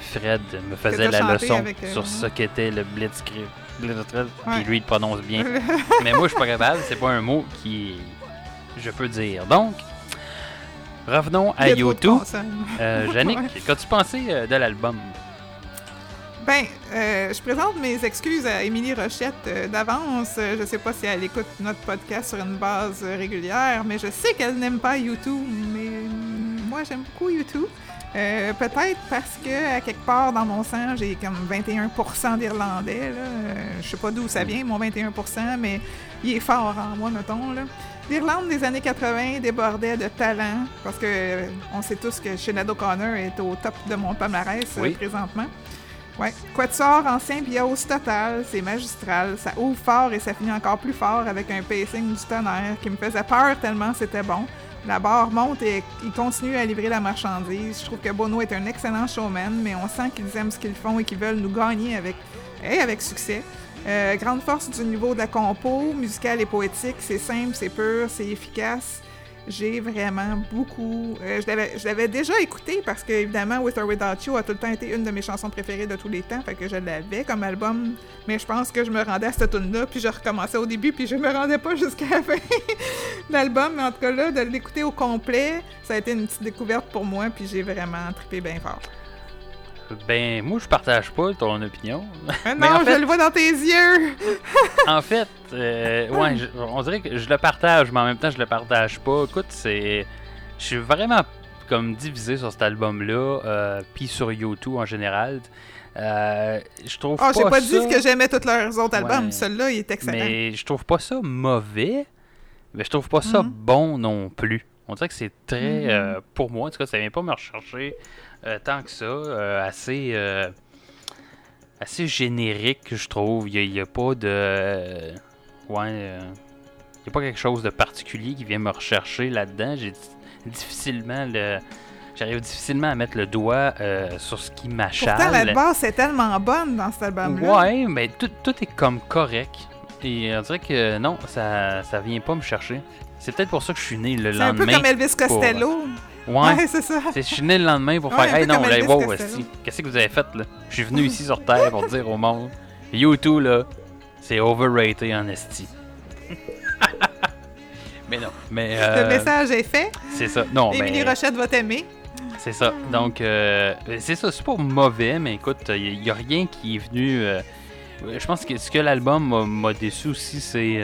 Fred me faisait la leçon avec, euh, sur ce qu'était le Blitzkrieg. Blitzkrieg, Ouais. Puis lui, il le prononce bien. Mais moi, je suis pas capable. C'est pas un mot qui je peux dire. Donc, revenons à YouTube. Euh, Yannick, Ouais. qu'as-tu pensé euh, de l'album? Ben, euh, je présente mes excuses à Émilie Rochette euh, d'avance. Je sais pas si elle écoute notre podcast sur une base euh, régulière, mais je sais qu'elle n'aime pas YouTube. Mais moi, j'aime beaucoup YouTube. Peut-être parce que, à quelque part dans mon sang, j'ai comme 21% d'Irlandais. je sais pas d'où ça vient, mon 21%, mais il est fort en moi, mettons. Là. L'Irlande des années 80 débordait de talent, parce que euh, on sait tous que Sinead O'Connor est au top de mon palmarès euh, Oui. présentement. Ouais. Quatuor en symbiose totale, c'est magistral. Ça ouvre fort et ça finit encore plus fort avec un pacing du tonnerre qui me faisait peur tellement c'était bon. La barre monte et il continue à livrer la marchandise. Je trouve que Bono est un excellent showman, mais on sent qu'ils aiment ce qu'ils font et qu'ils veulent nous gagner avec, et avec succès. Euh, grande force du niveau de la compo, musicale et poétique. C'est simple, c'est pur, c'est efficace. J'ai vraiment beaucoup. euh, je l'avais- déjà écouté parce que, évidemment, With or Without You a tout le temps été une de mes chansons préférées de tous les temps. Fait que je l'avais comme album. Mais je pense que je me rendais à cette tune-là, puis je recommençais au début, puis je me rendais pas jusqu'à la fin de l'album. Mais en tout cas, là, de l'écouter au complet, ça a été une petite découverte pour moi, puis j'ai vraiment trippé bien fort. Ben, moi, je partage pas ton opinion. Mais Mais non, en fait- je le vois dans tes yeux! en fait, euh, ouais, je- on dirait que je le partage, mais en même temps, je le partage pas. Écoute, c'est. Je suis vraiment comme divisé sur cet album-là, euh, puis sur YouTube en général. Euh, je trouve Oh, j'ai pas pas dit que j'aimais tous leurs autres albums. Ouais. Celui-là, il est excellent. Mais je trouve pas ça mauvais, mais je trouve pas ça Mhm. bon non plus. On dirait que c'est très, Mhm. euh, pour moi, en tout cas, ça vient pas me rechercher tant que ça. euh, assez, euh, assez générique, je trouve. Il y, a pas de, euh, ouais, euh, il y a pas quelque chose de particulier qui vient me rechercher là-dedans. J'ai difficilement le, j'arrive difficilement à mettre le doigt euh, sur ce qui m'achale. Pourtant, la basse est tellement bonne dans cet album-là. Ouais, mais tout, tout est comme correct. Et on dirait que non, ça, ça vient pas me chercher. C'est peut-être pour ça que je suis né le C'est un peu lendemain. comme Elvis Costello. Ouais, Ouais, c'est ça. je suis né le lendemain pour Ouais, faire Hey non, là, wow, qu'est-ce que vous avez fait là? Je suis venu ici sur Terre pour dire au monde YouTube là, c'est overrated en esti. mais non, mais Le euh, message est fait. c'est ça. Non, Émilie mais Rochette va t'aimer. c'est ça. Donc, euh, c'est ça. C'est pas mauvais, mais écoute, il n'y a, rien qui est venu. euh, je pense que ce que l'album m'a- m'a déçu aussi, c'est.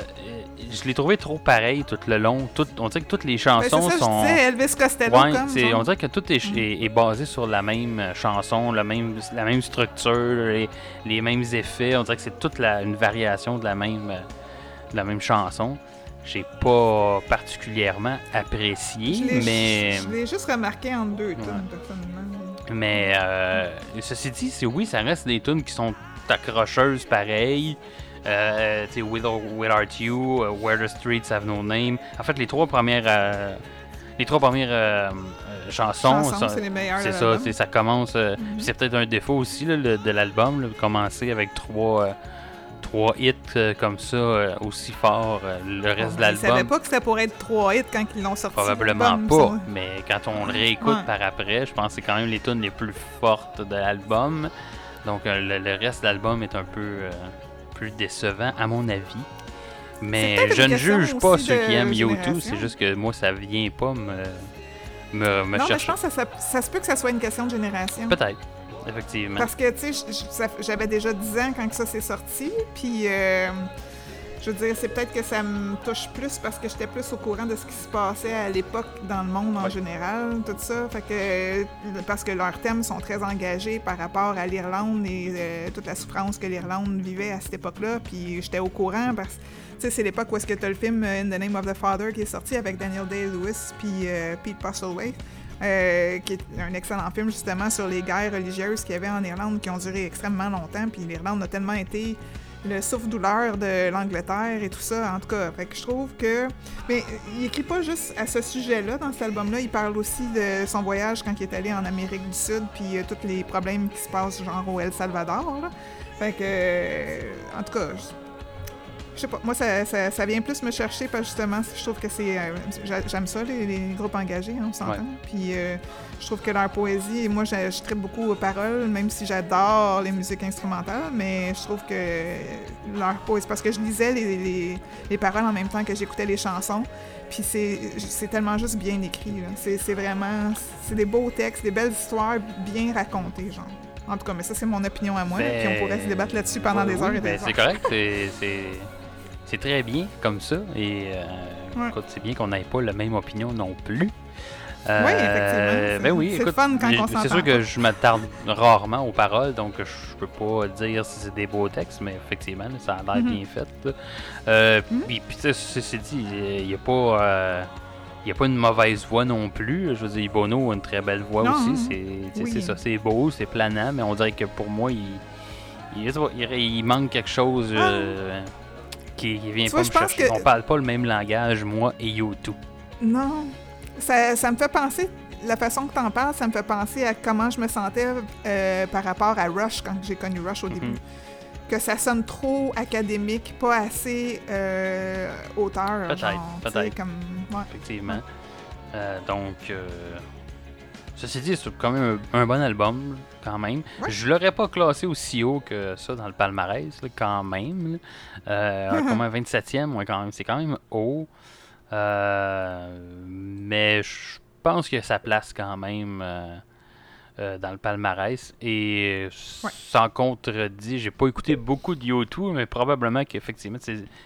Euh, je l'ai trouvé trop pareil tout le long. Tout, on dirait que toutes les Ben, chansons ça, sont. disais Elvis Costello Ouais, comme. on dirait que tout est, Mm. est- est basé sur la même euh, chanson, la même, la même structure, les, les mêmes effets. On dirait que c'est toute la, une variation de la même, euh, de la même chanson. J'ai pas particulièrement apprécié, Je l'ai- mais, Je l'ai juste remarqué en deux Ouais. tunes, personnellement. mais euh, ceci dit, c'est oui, ça reste des tunes qui sont accrocheuses pareil. Euh, Without You, euh, Where the Streets Have No Name. En fait, les trois premières, euh, les trois premières euh, euh, chansons, Chansons, ça- c'est ça, l'album. ça commence. puis C'est peut-être un défaut aussi là, le- de l'album, commencer avec trois, trois hits euh, comme ça, euh, aussi fort euh, le reste de Ils savaient l'album. pas que c'était pour être trois hits quand ils l'ont sorti. Probablement l'album, pas, ça. mais quand on le réécoute Ouais. par après, je pense que c'est quand même les tunes les plus fortes de l'album. Donc le, le reste de l'album est un peu décevant à mon avis. Mais je ne juge pas ceux qui aiment U2, génération. c'est juste que moi ça vient pas me, me, me Non, mais je chercher. pense que ça, ça se peut que ça soit une question de génération. Peut-être, effectivement. Parce que, tu sais, j'avais déjà 10 ans quand ça s'est sorti, puis euh, je veux dire, c'est peut-être que ça me touche plus parce que j'étais plus au courant de ce qui se passait à l'époque dans le monde en Ouais. général, tout ça. Fait que, euh, parce que leurs thèmes sont très engagés par rapport à l'Irlande et euh, toute la souffrance que l'Irlande vivait à cette époque-là, puis j'étais au courant parce que, tu sais, c'est l'époque où est-ce que tu as le film euh, In the Name of the Father qui est sorti avec Daniel Day-Lewis puis euh, Pete Postlethwaite. euh, qui est un excellent film justement sur les guerres religieuses qu'il y avait en Irlande qui ont duré extrêmement longtemps. Puis l'Irlande a tellement été le souffle-douleur de l'Angleterre et tout ça. En tout cas, fait que je trouve que. Mais il écrit pas juste à ce sujet-là dans cet album-là. Il parle aussi de son voyage quand il est allé en Amérique du Sud, puis euh, tous les problèmes qui se passent genre au El Salvador. là. Fait que. euh, en tout cas. Je- je sais pas, moi ça, ça, ça vient plus me chercher parce que justement, je trouve que c'est. euh, j'a- J'aime ça, les, les groupes engagés, hein, on s'entend. Ouais. Puis euh, je trouve que leur poésie, moi je, je tripe beaucoup aux paroles, même si j'adore les musiques instrumentales, mais je trouve que leur poésie. Parce que je lisais les, les, les paroles en même temps que j'écoutais les chansons. Puis c'est c'est tellement juste bien écrit. C'est c'est vraiment. C'est des beaux textes, des belles histoires bien racontées, genre. En tout cas, mais ça, c'est mon opinion à moi. là, puis on pourrait se débattre là-dessus pendant Ben des oui, heures et ben des C'est heures. correct, c'est- c'est très bien comme ça. Et euh, Ouais. écoute, c'est bien qu'on n'ait pas la même opinion non plus. Oui, effectivement. Ben oui, C'est fun quand on c'est sûr que je m'attarde rarement aux paroles, donc je peux pas dire si c'est des beaux textes, mais effectivement, ça a l'air Mhm. bien fait. Euh, Mhm. Puis, puis tu sais, ceci dit, il n'y a pas. euh, il a pas une mauvaise voix non plus. Je veux dire, Bono a une très belle voix Non, aussi. mhm. C'est Oui. ça, c'est beau, c'est planant, mais on dirait que pour moi, il, il, manque quelque chose euh, qui, qui vient Tu pas vois, me chercher. que- On parle pas le même langage, moi et YouTube. Non. Ça, ça me fait penser, la façon que t'en parles, ça me fait penser à comment je me sentais euh, par rapport à Rush quand j'ai connu Rush au Mhm. début. Que ça sonne trop académique, pas assez euh, auteur. Peut-être, peut-être. Comme, ouais. effectivement. Euh, donc, euh, ceci dit, c'est quand même un, un bon album, quand même. Ouais. Je l'aurais pas classé aussi haut que ça dans le palmarès, là, quand même. Euh, comme un 27e, ouais, quand même, c'est quand même haut. Euh, mais je pense que ça place quand même euh, dans le palmarès. Et Ouais. sans contredit, j'ai pas écouté beaucoup de YouTube, mais probablement qu'effectivement,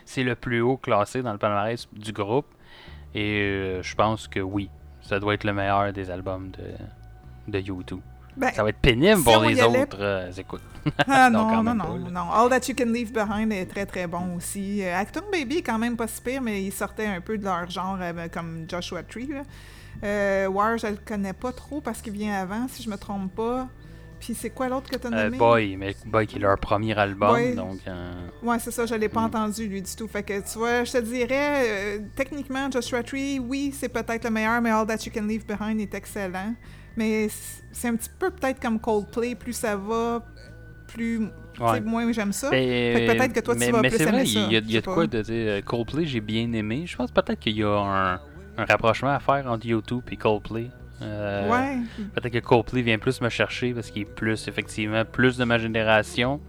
c'est le plus haut classé dans le palmarès du groupe. Et je pense que oui, ça doit être le meilleur des albums de, de YouTube. Ben, Ça va être pénible si pour les allait- autres euh, écoutes. Ah Non, non, non, non, pas, là. non. All That You Can Leave Behind est très très bon aussi. Euh, Acton Baby est quand même pas si pire, mais ils sortaient un peu de leur genre euh, comme Joshua Tree. Là. Euh, War, je le connais pas trop parce qu'il vient avant, si je me trompe pas. Puis c'est quoi l'autre que t'as Euh, nommé? Boy, mais Boy qui est leur premier album, Boy. donc Ouais, c'est ça, je l'ai pas Mm. entendu lui du tout. Fait que tu vois, je te dirais, techniquement, Joshua Tree, oui, c'est peut-être le meilleur, mais All That You Can Leave Behind est excellent. Mais c'est un petit peu peut-être comme Coldplay, plus ça va, plus. Ouais. moins j'aime ça. Peut-être que toi, tu vas mais plus c'est vrai, aimer ça, il y a, y a de quoi de dire euh, Coldplay, j'ai bien aimé. Je pense peut-être qu'il y a un, un rapprochement à faire entre YouTube et Coldplay. Euh, ouais. Peut-être que Coldplay vient plus me chercher parce qu'il est plus, effectivement, plus de ma génération.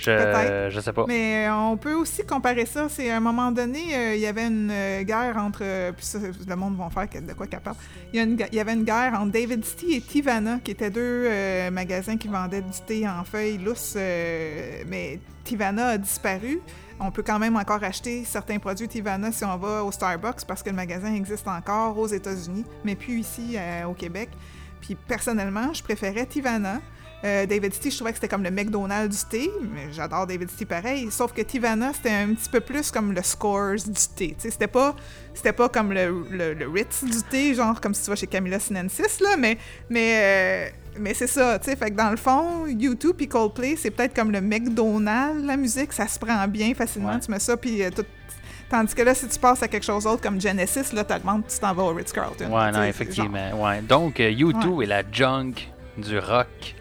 Je, sais pas. Mais euh, on peut aussi comparer ça. C'est à un moment donné, euh, il y avait une euh, guerre entre. puis ça, le monde va faire de quoi qu'elle parle. Il y, avait une guerre entre David Tea et Tivana, qui étaient deux euh, magasins qui vendaient du thé en feuilles lousses. euh, mais Tivana a disparu. On peut quand même encore acheter certains produits Tivana si on va au Starbucks parce que le magasin existe encore aux États-Unis, mais plus ici au Québec. Puis personnellement, je préférais Tivana. Euh, David Tea, je trouvais que c'était comme le McDonald's du thé, mais j'adore David Tea pareil. Sauf que Tivana, c'était un petit peu plus comme le Scores du thé. C'était pas, c'était pas comme le, le, le Ritz du thé, genre comme si tu vas chez Camilla Sinensis, là, mais, mais, euh, mais c'est ça, tu sais. Fait que dans le fond, YouTube puis Coldplay, c'est peut-être comme le McDonald's, la musique, ça se prend bien facilement. Ouais. Tu mets ça, puis euh, tout. Tandis que là, si tu passes à quelque chose d'autre comme Genesis, là, t'augmentes, tu t'en vas au Ritz-Carlton. Ouais, non, effectivement. Ouais. Donc, euh, U2 est la junk du rock.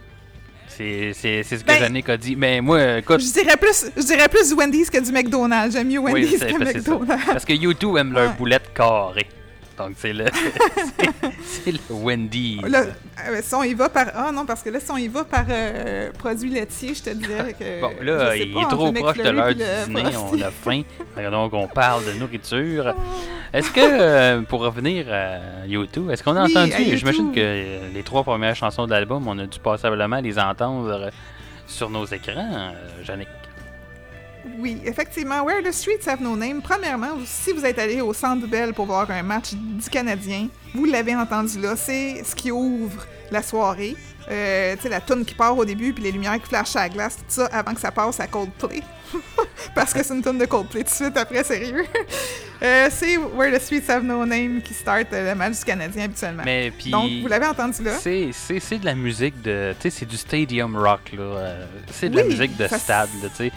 C'est ce que Ben- Yannick a dit. Mais moi, écoute, Je dirais plus, je dirais plus du Wendy's que du McDonald's. J'aime mieux Oui, Wendy's c'est- que. McDonald's. parce que U2 aime leur boulette carrée. Donc, c'est le, c'est- le Wendy. Là, euh, si on y va par. Ah non, parce que là, si on y va par euh, produit laitier, je te dirais que. Bon, là, il pas, est trop proche de l'heure du dîner, on a faim. Donc, on parle de nourriture. Est-ce que, euh, pour revenir à U2, est-ce qu'on a Oui, entendu, à U2. j'imagine que euh, les trois premières chansons de l'album, on a dû passablement les entendre sur nos écrans, Yannick? Oui, effectivement. Where the Streets Have No Name. Premièrement, si vous êtes allé au Centre Bell pour voir un match du Canadien, vous l'avez entendu là. C'est ce qui ouvre la soirée. Euh, tu sais, la toune qui part au début, puis les lumières qui flashent à la glace, tout ça avant que ça passe à Coldplay. Parce que c'est une toune de Coldplay tout de suite après, sérieux. Euh, c'est Where the Streets Have No Name qui start euh, le match du Canadien habituellement. Mais puis. Donc, vous l'avez entendu là. C'est, c'est, c'est de la musique de. Tu sais, c'est du stadium rock, là. euh, c'est de la musique de stade, là, tu sais.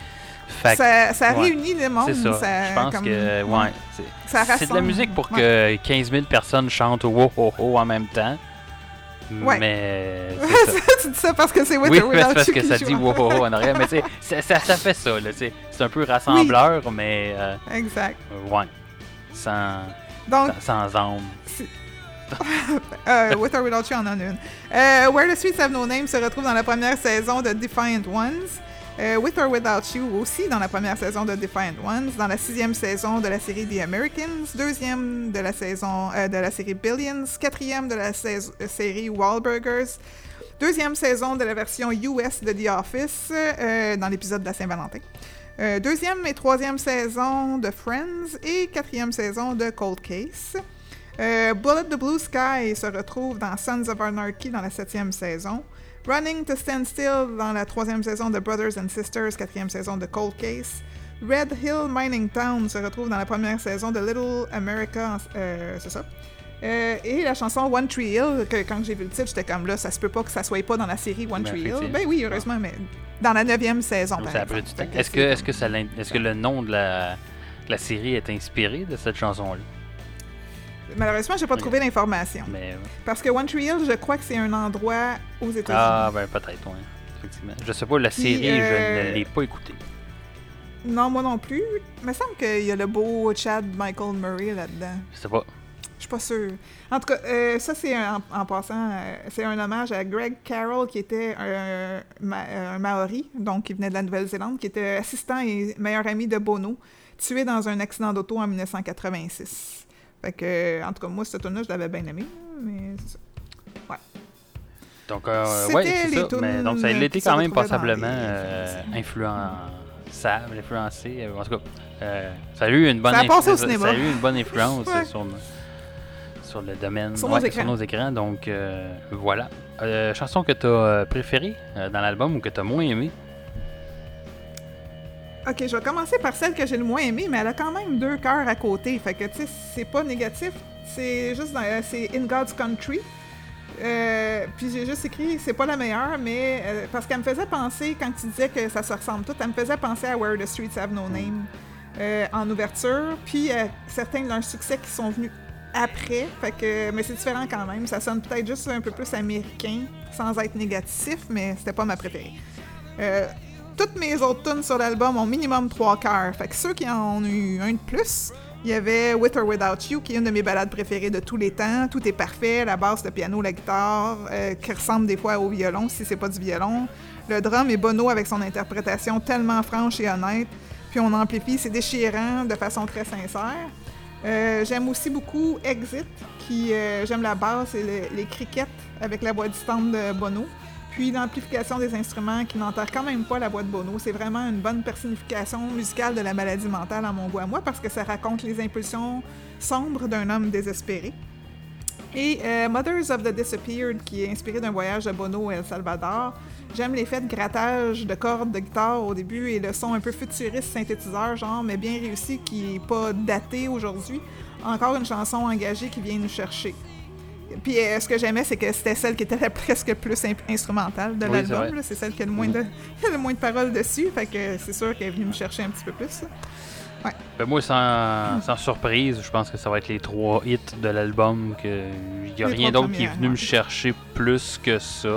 Fait Ça, ça ouais. réunit le monde. c'est ça. Je pense comme- que. Ouais. C'est, Ça c'est de la musique pour Ouais. que 15 000 personnes chantent wow ho ho en même temps. Ouais. Mais. ça. tu dis ça parce que c'est With Oui, c'est parce que ça dit wow ho ho en arrière. Mais tu sais, ça, ça, ça fait ça, là. C'est un peu rassembleur, mais. euh, Exact. ouais. Sans, Donc, sans, sans âme. Euh, With or Without You en a une. Euh, Where the Streets Have No Name se retrouve dans la première saison de Defiant Ones. Euh, With or Without You aussi dans la première saison de Defiant Ones. Dans la sixième saison de la série The Americans. Deuxième de la saison euh, de la série Billions. Quatrième de la euh, série Wahlburgers. Deuxième saison de la version US de The Office dans l'épisode de la Saint-Valentin. Deuxième et troisième saison de Friends et quatrième saison de Cold Case. Bullet the Blue Sky se retrouve dans Sons of Anarchy dans la septième saison. Running to Stand Still dans la troisième saison de Brothers and Sisters, quatrième saison de Cold Case. Red Hill Mining Town se retrouve dans la première saison de Little America, euh, c'est ça. Euh, et la chanson One Tree Hill, que quand j'ai vu le titre, j'étais comme là, ça se peut pas que ça soit pas dans la série One Ben, Tree Hill. Ben oui, heureusement, mais dans la neuvième saison. Donc, par ça a pris exemple. du temps. Fait Est-ce que, c'est est-ce, que est-ce que le nom de la, de la série est inspiré de cette chanson-là? Malheureusement, j'ai pas trouvé l'information. Mais, Parce que One Tree Hill, je crois que c'est un endroit aux États-Unis. ah, ben peut-être, oui. Effectivement. Je sais pas, la Puis, série, je euh, ne l'ai pas écoutée. Non, moi non plus. Il me semble qu'il y a le beau Chad Michael Murray là-dedans. Je sais pas. Je suis pas sûre. En tout cas, euh, ça, c'est en, en passant, euh, c'est un hommage à Greg Carroll, qui était un, un Maori, donc qui venait de la Nouvelle-Zélande, qui était assistant et meilleur ami de Bono, tué dans un accident d'auto en 1986. Fait que, en tout cas, moi, cette tune-là, je l'avais bien aimé, mais c'est ça. Donc, euh, ouais, c'est ça. Mais, donc, ça a été quand même passablement euh, influençable, influencé. euh, En tout cas, euh, ça a eu une bonne Ça a passé au influ- cinéma. ça a eu une bonne influence Ouais. sur, sur le domaine, Sur ouais, nos écrans. sur nos écrans. Donc, voilà. Chanson que tu as préférée dans l'album ou que tu as moins aimée? Ok, je vais commencer par celle que j'ai le moins aimée, mais elle a quand même deux cœurs à côté. Fait que, tu sais, c'est pas négatif. C'est juste, dans- c'est In God's Country. Euh, puis j'ai juste écrit, c'est pas la meilleure, mais euh, parce qu'elle me faisait penser, quand tu disais que ça se ressemble tout, elle me faisait penser à Where the Streets Have No Name euh, en ouverture, puis euh, certains de leurs succès qui sont venus après. Fait que, mais c'est différent quand même. Ça sonne peut-être juste un peu plus américain, sans être négatif, mais c'était pas ma préférée. Toutes mes autres tunes sur l'album ont minimum trois cœurs. Fait que ceux qui en ont eu un de plus, il y avait With or Without You, qui est une de mes balades préférées de tous les temps. Tout est parfait, la basse, le piano, la guitare, euh, qui ressemble des fois au violon, si c'est pas du violon. Le drum et Bono avec son interprétation tellement franche et honnête. Puis on amplifie, c'est déchirant de façon très sincère. Euh, j'aime aussi beaucoup Exit, qui euh, j'aime la basse et le- les criquettes avec la voix distante de Bono. Puis l'amplification des instruments qui n'enterre quand même pas la voix de Bono. C'est vraiment une bonne personnification musicale de la maladie mentale à mon goût à moi parce que ça raconte les impulsions sombres d'un homme désespéré. Et euh, Mothers of the Disappeared, qui est inspiré d'un voyage de Bono à El Salvador. J'aime l'effet de grattage de cordes de guitare au début et le son un peu futuriste synthétiseur, genre, mais bien réussi, qui est pas daté aujourd'hui. Encore une chanson engagée qui vient nous chercher. Puis euh, ce que j'aimais, c'est que c'était celle qui était la presque plus in- instrumentale de Oui, l'album. C'est celle qui a le moins, de, le moins de paroles dessus. Fait que c'est sûr qu'elle est venue me chercher un petit peu plus. Ben, moi, sans, sans surprise, je pense que ça va être les trois hits de l'album. Il n'y a Les rien d'autre qui est venu me chercher plus que ça.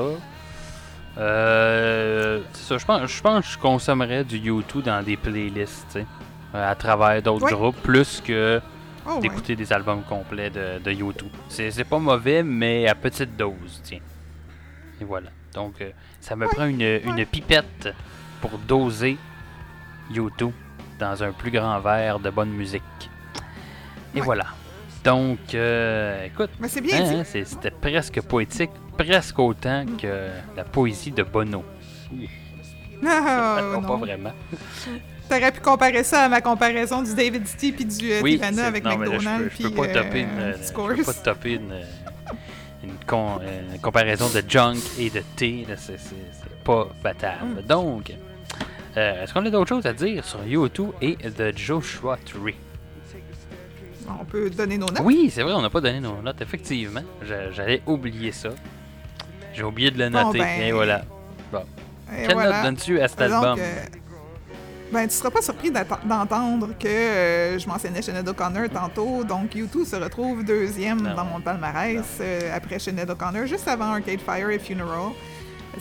Euh, ça, je pense, je pense que je consommerais du YouTube dans des playlists, euh, à travers d'autres Ouais. groupes, plus que Oh, ouais. d'écouter des albums complets de, de YouTube. C'est pas mauvais, mais à petite dose, tiens. Et voilà. Donc, euh, ça me prend une, une pipette pour doser YouTube dans un plus grand verre de bonne musique. Et Ouais. voilà. Donc, euh, écoute, hein, hein, c'était presque poétique, presque autant que la poésie de Bono. Ah, non, non. pas vraiment. T'aurais pu comparer ça à ma comparaison du David City puis du euh, Oui, Tivana avec non, mais là, je McDonald's peux- je peux puis pas topper une, euh, euh, je peux pas une, euh, une, con- une comparaison de junk et de thé. C'est pas battable. Mm. Donc, euh, est-ce qu'on a d'autres choses à dire sur U2 et The Joshua Tree? On peut donner nos notes? Oui, c'est vrai, on n'a pas donné nos notes, effectivement. J'allais oublier ça. J'ai oublié de le Bon, noter. ben, Et voilà. Et Quelle voilà. note donnes-tu à cet Donc, album? euh, ben, tu seras pas surpris d'entendre que euh, je mentionnais Sinead O'Connor tantôt. Donc, U2 se retrouve deuxième Non. dans mon palmarès euh, après Sinead O'Connor, juste avant Arcade Fire et Funeral.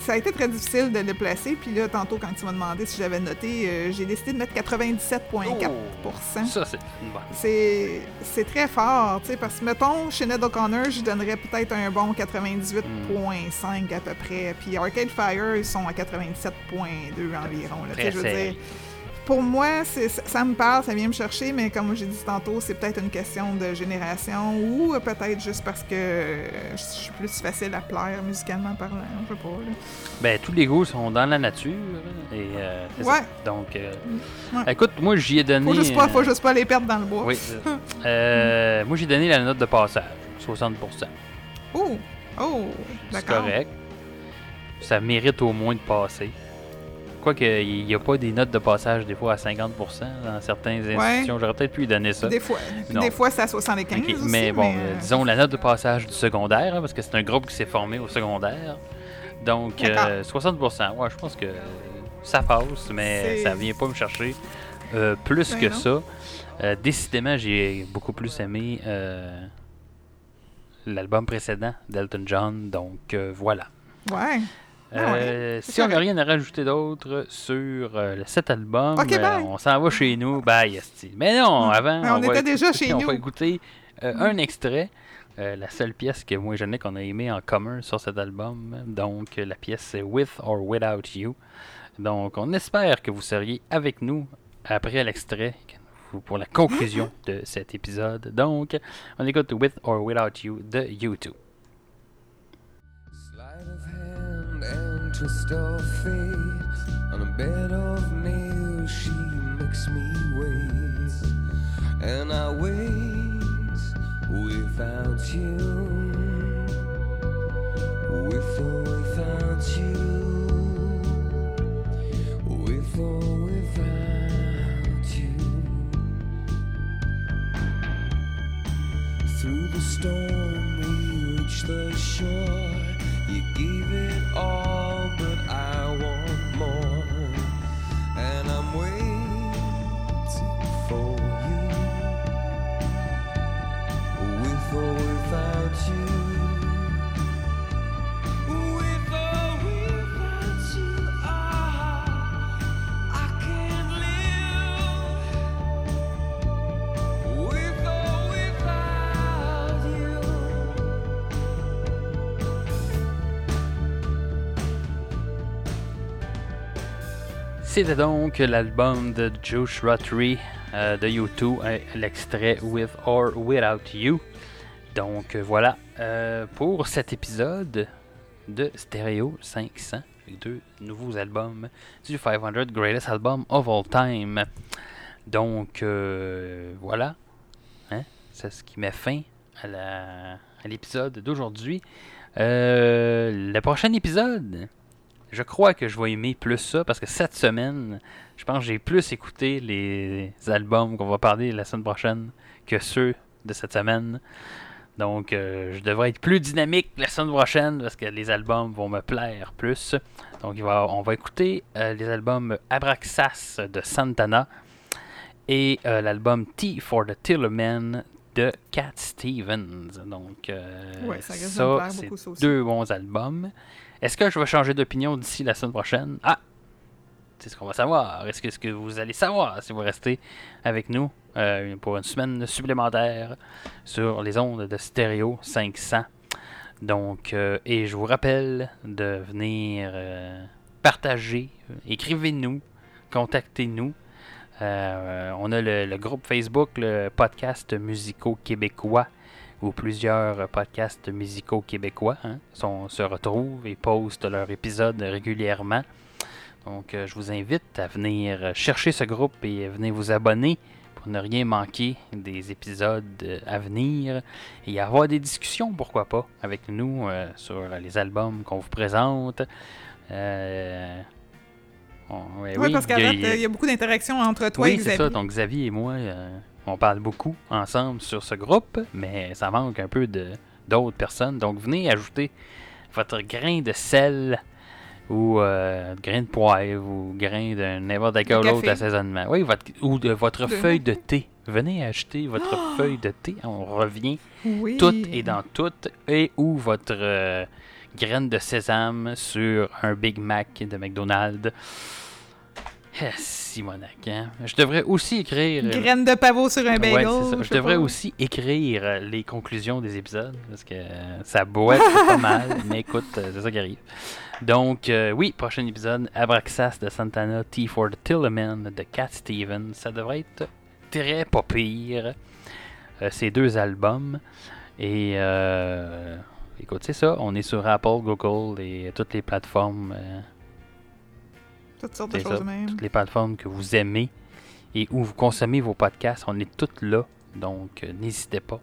Ça a été très difficile de le placer. Puis là, tantôt, quand tu m'as demandé si j'avais noté, euh, j'ai décidé de mettre 97,4% Ça, c'est c'est très fort, tu sais, parce que, mettons, Sinead O'Connor, je donnerais peut-être un bon 98.5 à peu près. Puis Arcade Fire, ils sont à 97.2 environ. Là, je veux dire, pour moi, c'est- ça, me parle, ça vient me chercher, mais comme j'ai dit tantôt, c'est peut-être une question de génération ou euh, peut-être juste parce que euh, je suis plus facile à plaire musicalement parlant, je sais pas. là. Ben, tous les goûts sont dans la nature. Et, euh, c'est ça. Ouais. Donc, euh, Ouais. écoute, moi, j'y ai donné. Faut juste pas, euh, faut juste pas les perdre dans le bois. Oui. euh, euh, moi, j'ai donné la note de passage, 60%. Oh, oh, C'est d'accord. correct. Ça mérite au moins de passer. Quoique, il n'y a pas des notes de passage des fois à 50% dans certaines institutions. J'aurais peut-être pu lui donner ça. Des fois, Non. des fois c'est à 75 Ok, aussi, mais bon, mais, euh, disons la note de passage du secondaire, hein, parce que c'est un groupe qui s'est formé au secondaire. Donc, euh, 60%, ouais, je pense que ça passe, mais ça vient pas me chercher euh, plus Ben que non. ça. Euh, décidément, j'ai beaucoup plus aimé euh, l'album précédent d'Elton John, donc voilà. Ouais. Ah ouais, Euh, si on n'a rien à rajouter d'autre sur euh, cet album, Ok, euh, on s'en va chez nous. Bye, esti. Mais non, Mm. avant, Mais on va était écouter- déjà chez on nous. va écouter euh, un extrait. euh, la seule pièce que moi et Jeannick qu'on a aimé en commun sur cet album. Donc, euh, la pièce c'est With or Without You. Donc, on espère que vous seriez avec nous après l'extrait pour la conclusion de cet épisode. Donc, on écoute With or Without You de YouTube. Twist of fate. On a bed of nails, she makes me wait. And I wait without you. With or without you. With or without you. Through the storm, we reach the shore. You gave it all, C'était donc l'album de Josh Rotary euh, de U2, euh, l'extrait With or Without You. Donc euh, voilà pour cet épisode de Stereo 500 avec deux nouveaux albums du 500 Greatest Album of All Time. Donc voilà, Hein? c'est ce qui met fin à l'épisode d'aujourd'hui. Le prochain épisode, je crois que je vais aimer plus ça parce que cette semaine, je pense que j'ai plus écouté les albums qu'on va parler la semaine prochaine que ceux de cette semaine. Donc, euh, je devrais être plus dynamique la semaine prochaine parce que les albums vont me plaire plus. Donc, va- on va écouter euh, les albums Abraxas de Santana et euh, l'album T for the Tillerman de Cat Stevens. Donc, euh, Ouais, ça c'est deux bons albums. Est-ce que je vais changer d'opinion d'ici la semaine prochaine? Ah! C'est ce qu'on va savoir. Est-ce que, que vous allez savoir si vous restez avec nous euh, pour une semaine supplémentaire sur les ondes de Stéréo 500? Donc, euh, et je vous rappelle de venir euh, partager, écrivez-nous, contactez-nous. On a le, le groupe Facebook, le podcast musicaux québécois, où plusieurs podcasts musicaux québécois hein, sont- se retrouvent et postent leurs épisodes régulièrement. Donc, euh, je vous invite à venir chercher ce groupe et venir vous abonner pour ne rien manquer des épisodes euh, à venir et avoir des discussions, pourquoi pas, avec nous euh, sur les albums qu'on vous présente. Euh, ouais, Oui, parce qu'à il y a- y, beaucoup d'interactions entre toi et oui, c'est Xavier. ça. Donc, Xavier et moi, euh, on parle beaucoup ensemble sur ce groupe, mais ça manque un peu de d'autres personnes. Donc, venez ajouter votre grain de sel ou euh, grain de poivre ou grain de n'importe quel autre assaisonnement. Oui, votre, ou de votre De- feuille de thé. Venez acheter votre feuille de thé. On revient. Oui. Tout est dans tout. Et ou votre euh, graine de sésame sur un Big Mac de McDonald's. Eh, Simonac, hein? Je devrais aussi écrire... euh, Graine de pavot sur un bagel. Ouais, c'est ça. je devrais pas. aussi écrire euh, les conclusions des épisodes parce que ça boite pas mal, mais écoute, euh, c'est ça qui arrive. Donc, euh, oui, prochain épisode Abraxas de Santana, T for the Tillerman de Cat Stevens. Ça devrait être très pas pire, euh, ces deux albums. Et euh, écoute, c'est ça. On est sur Apple, Google et toutes les plateformes. Toutes sortes de choses ça, même. toutes les plateformes que vous aimez et où vous consommez vos podcasts. On est toutes là. Donc, euh, n'hésitez pas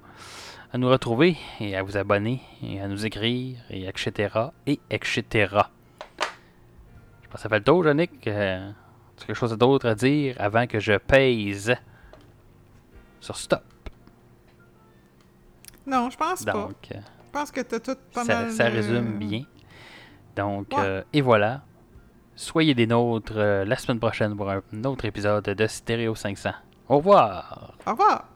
à nous retrouver et à vous abonner et à nous écrire et etc. et etc. Je pense que ça fait le tour, Yannick. Euh, tu as quelque chose d'autre à dire avant que je pèse sur stop? Non, je pense pas. Euh, Je pense que t'as tout pas ça, mal. ça résume bien. Donc, Ouais. euh, et voilà. Soyez des nôtres euh, la semaine prochaine pour un autre épisode de Stereo 500. Au revoir! Au revoir.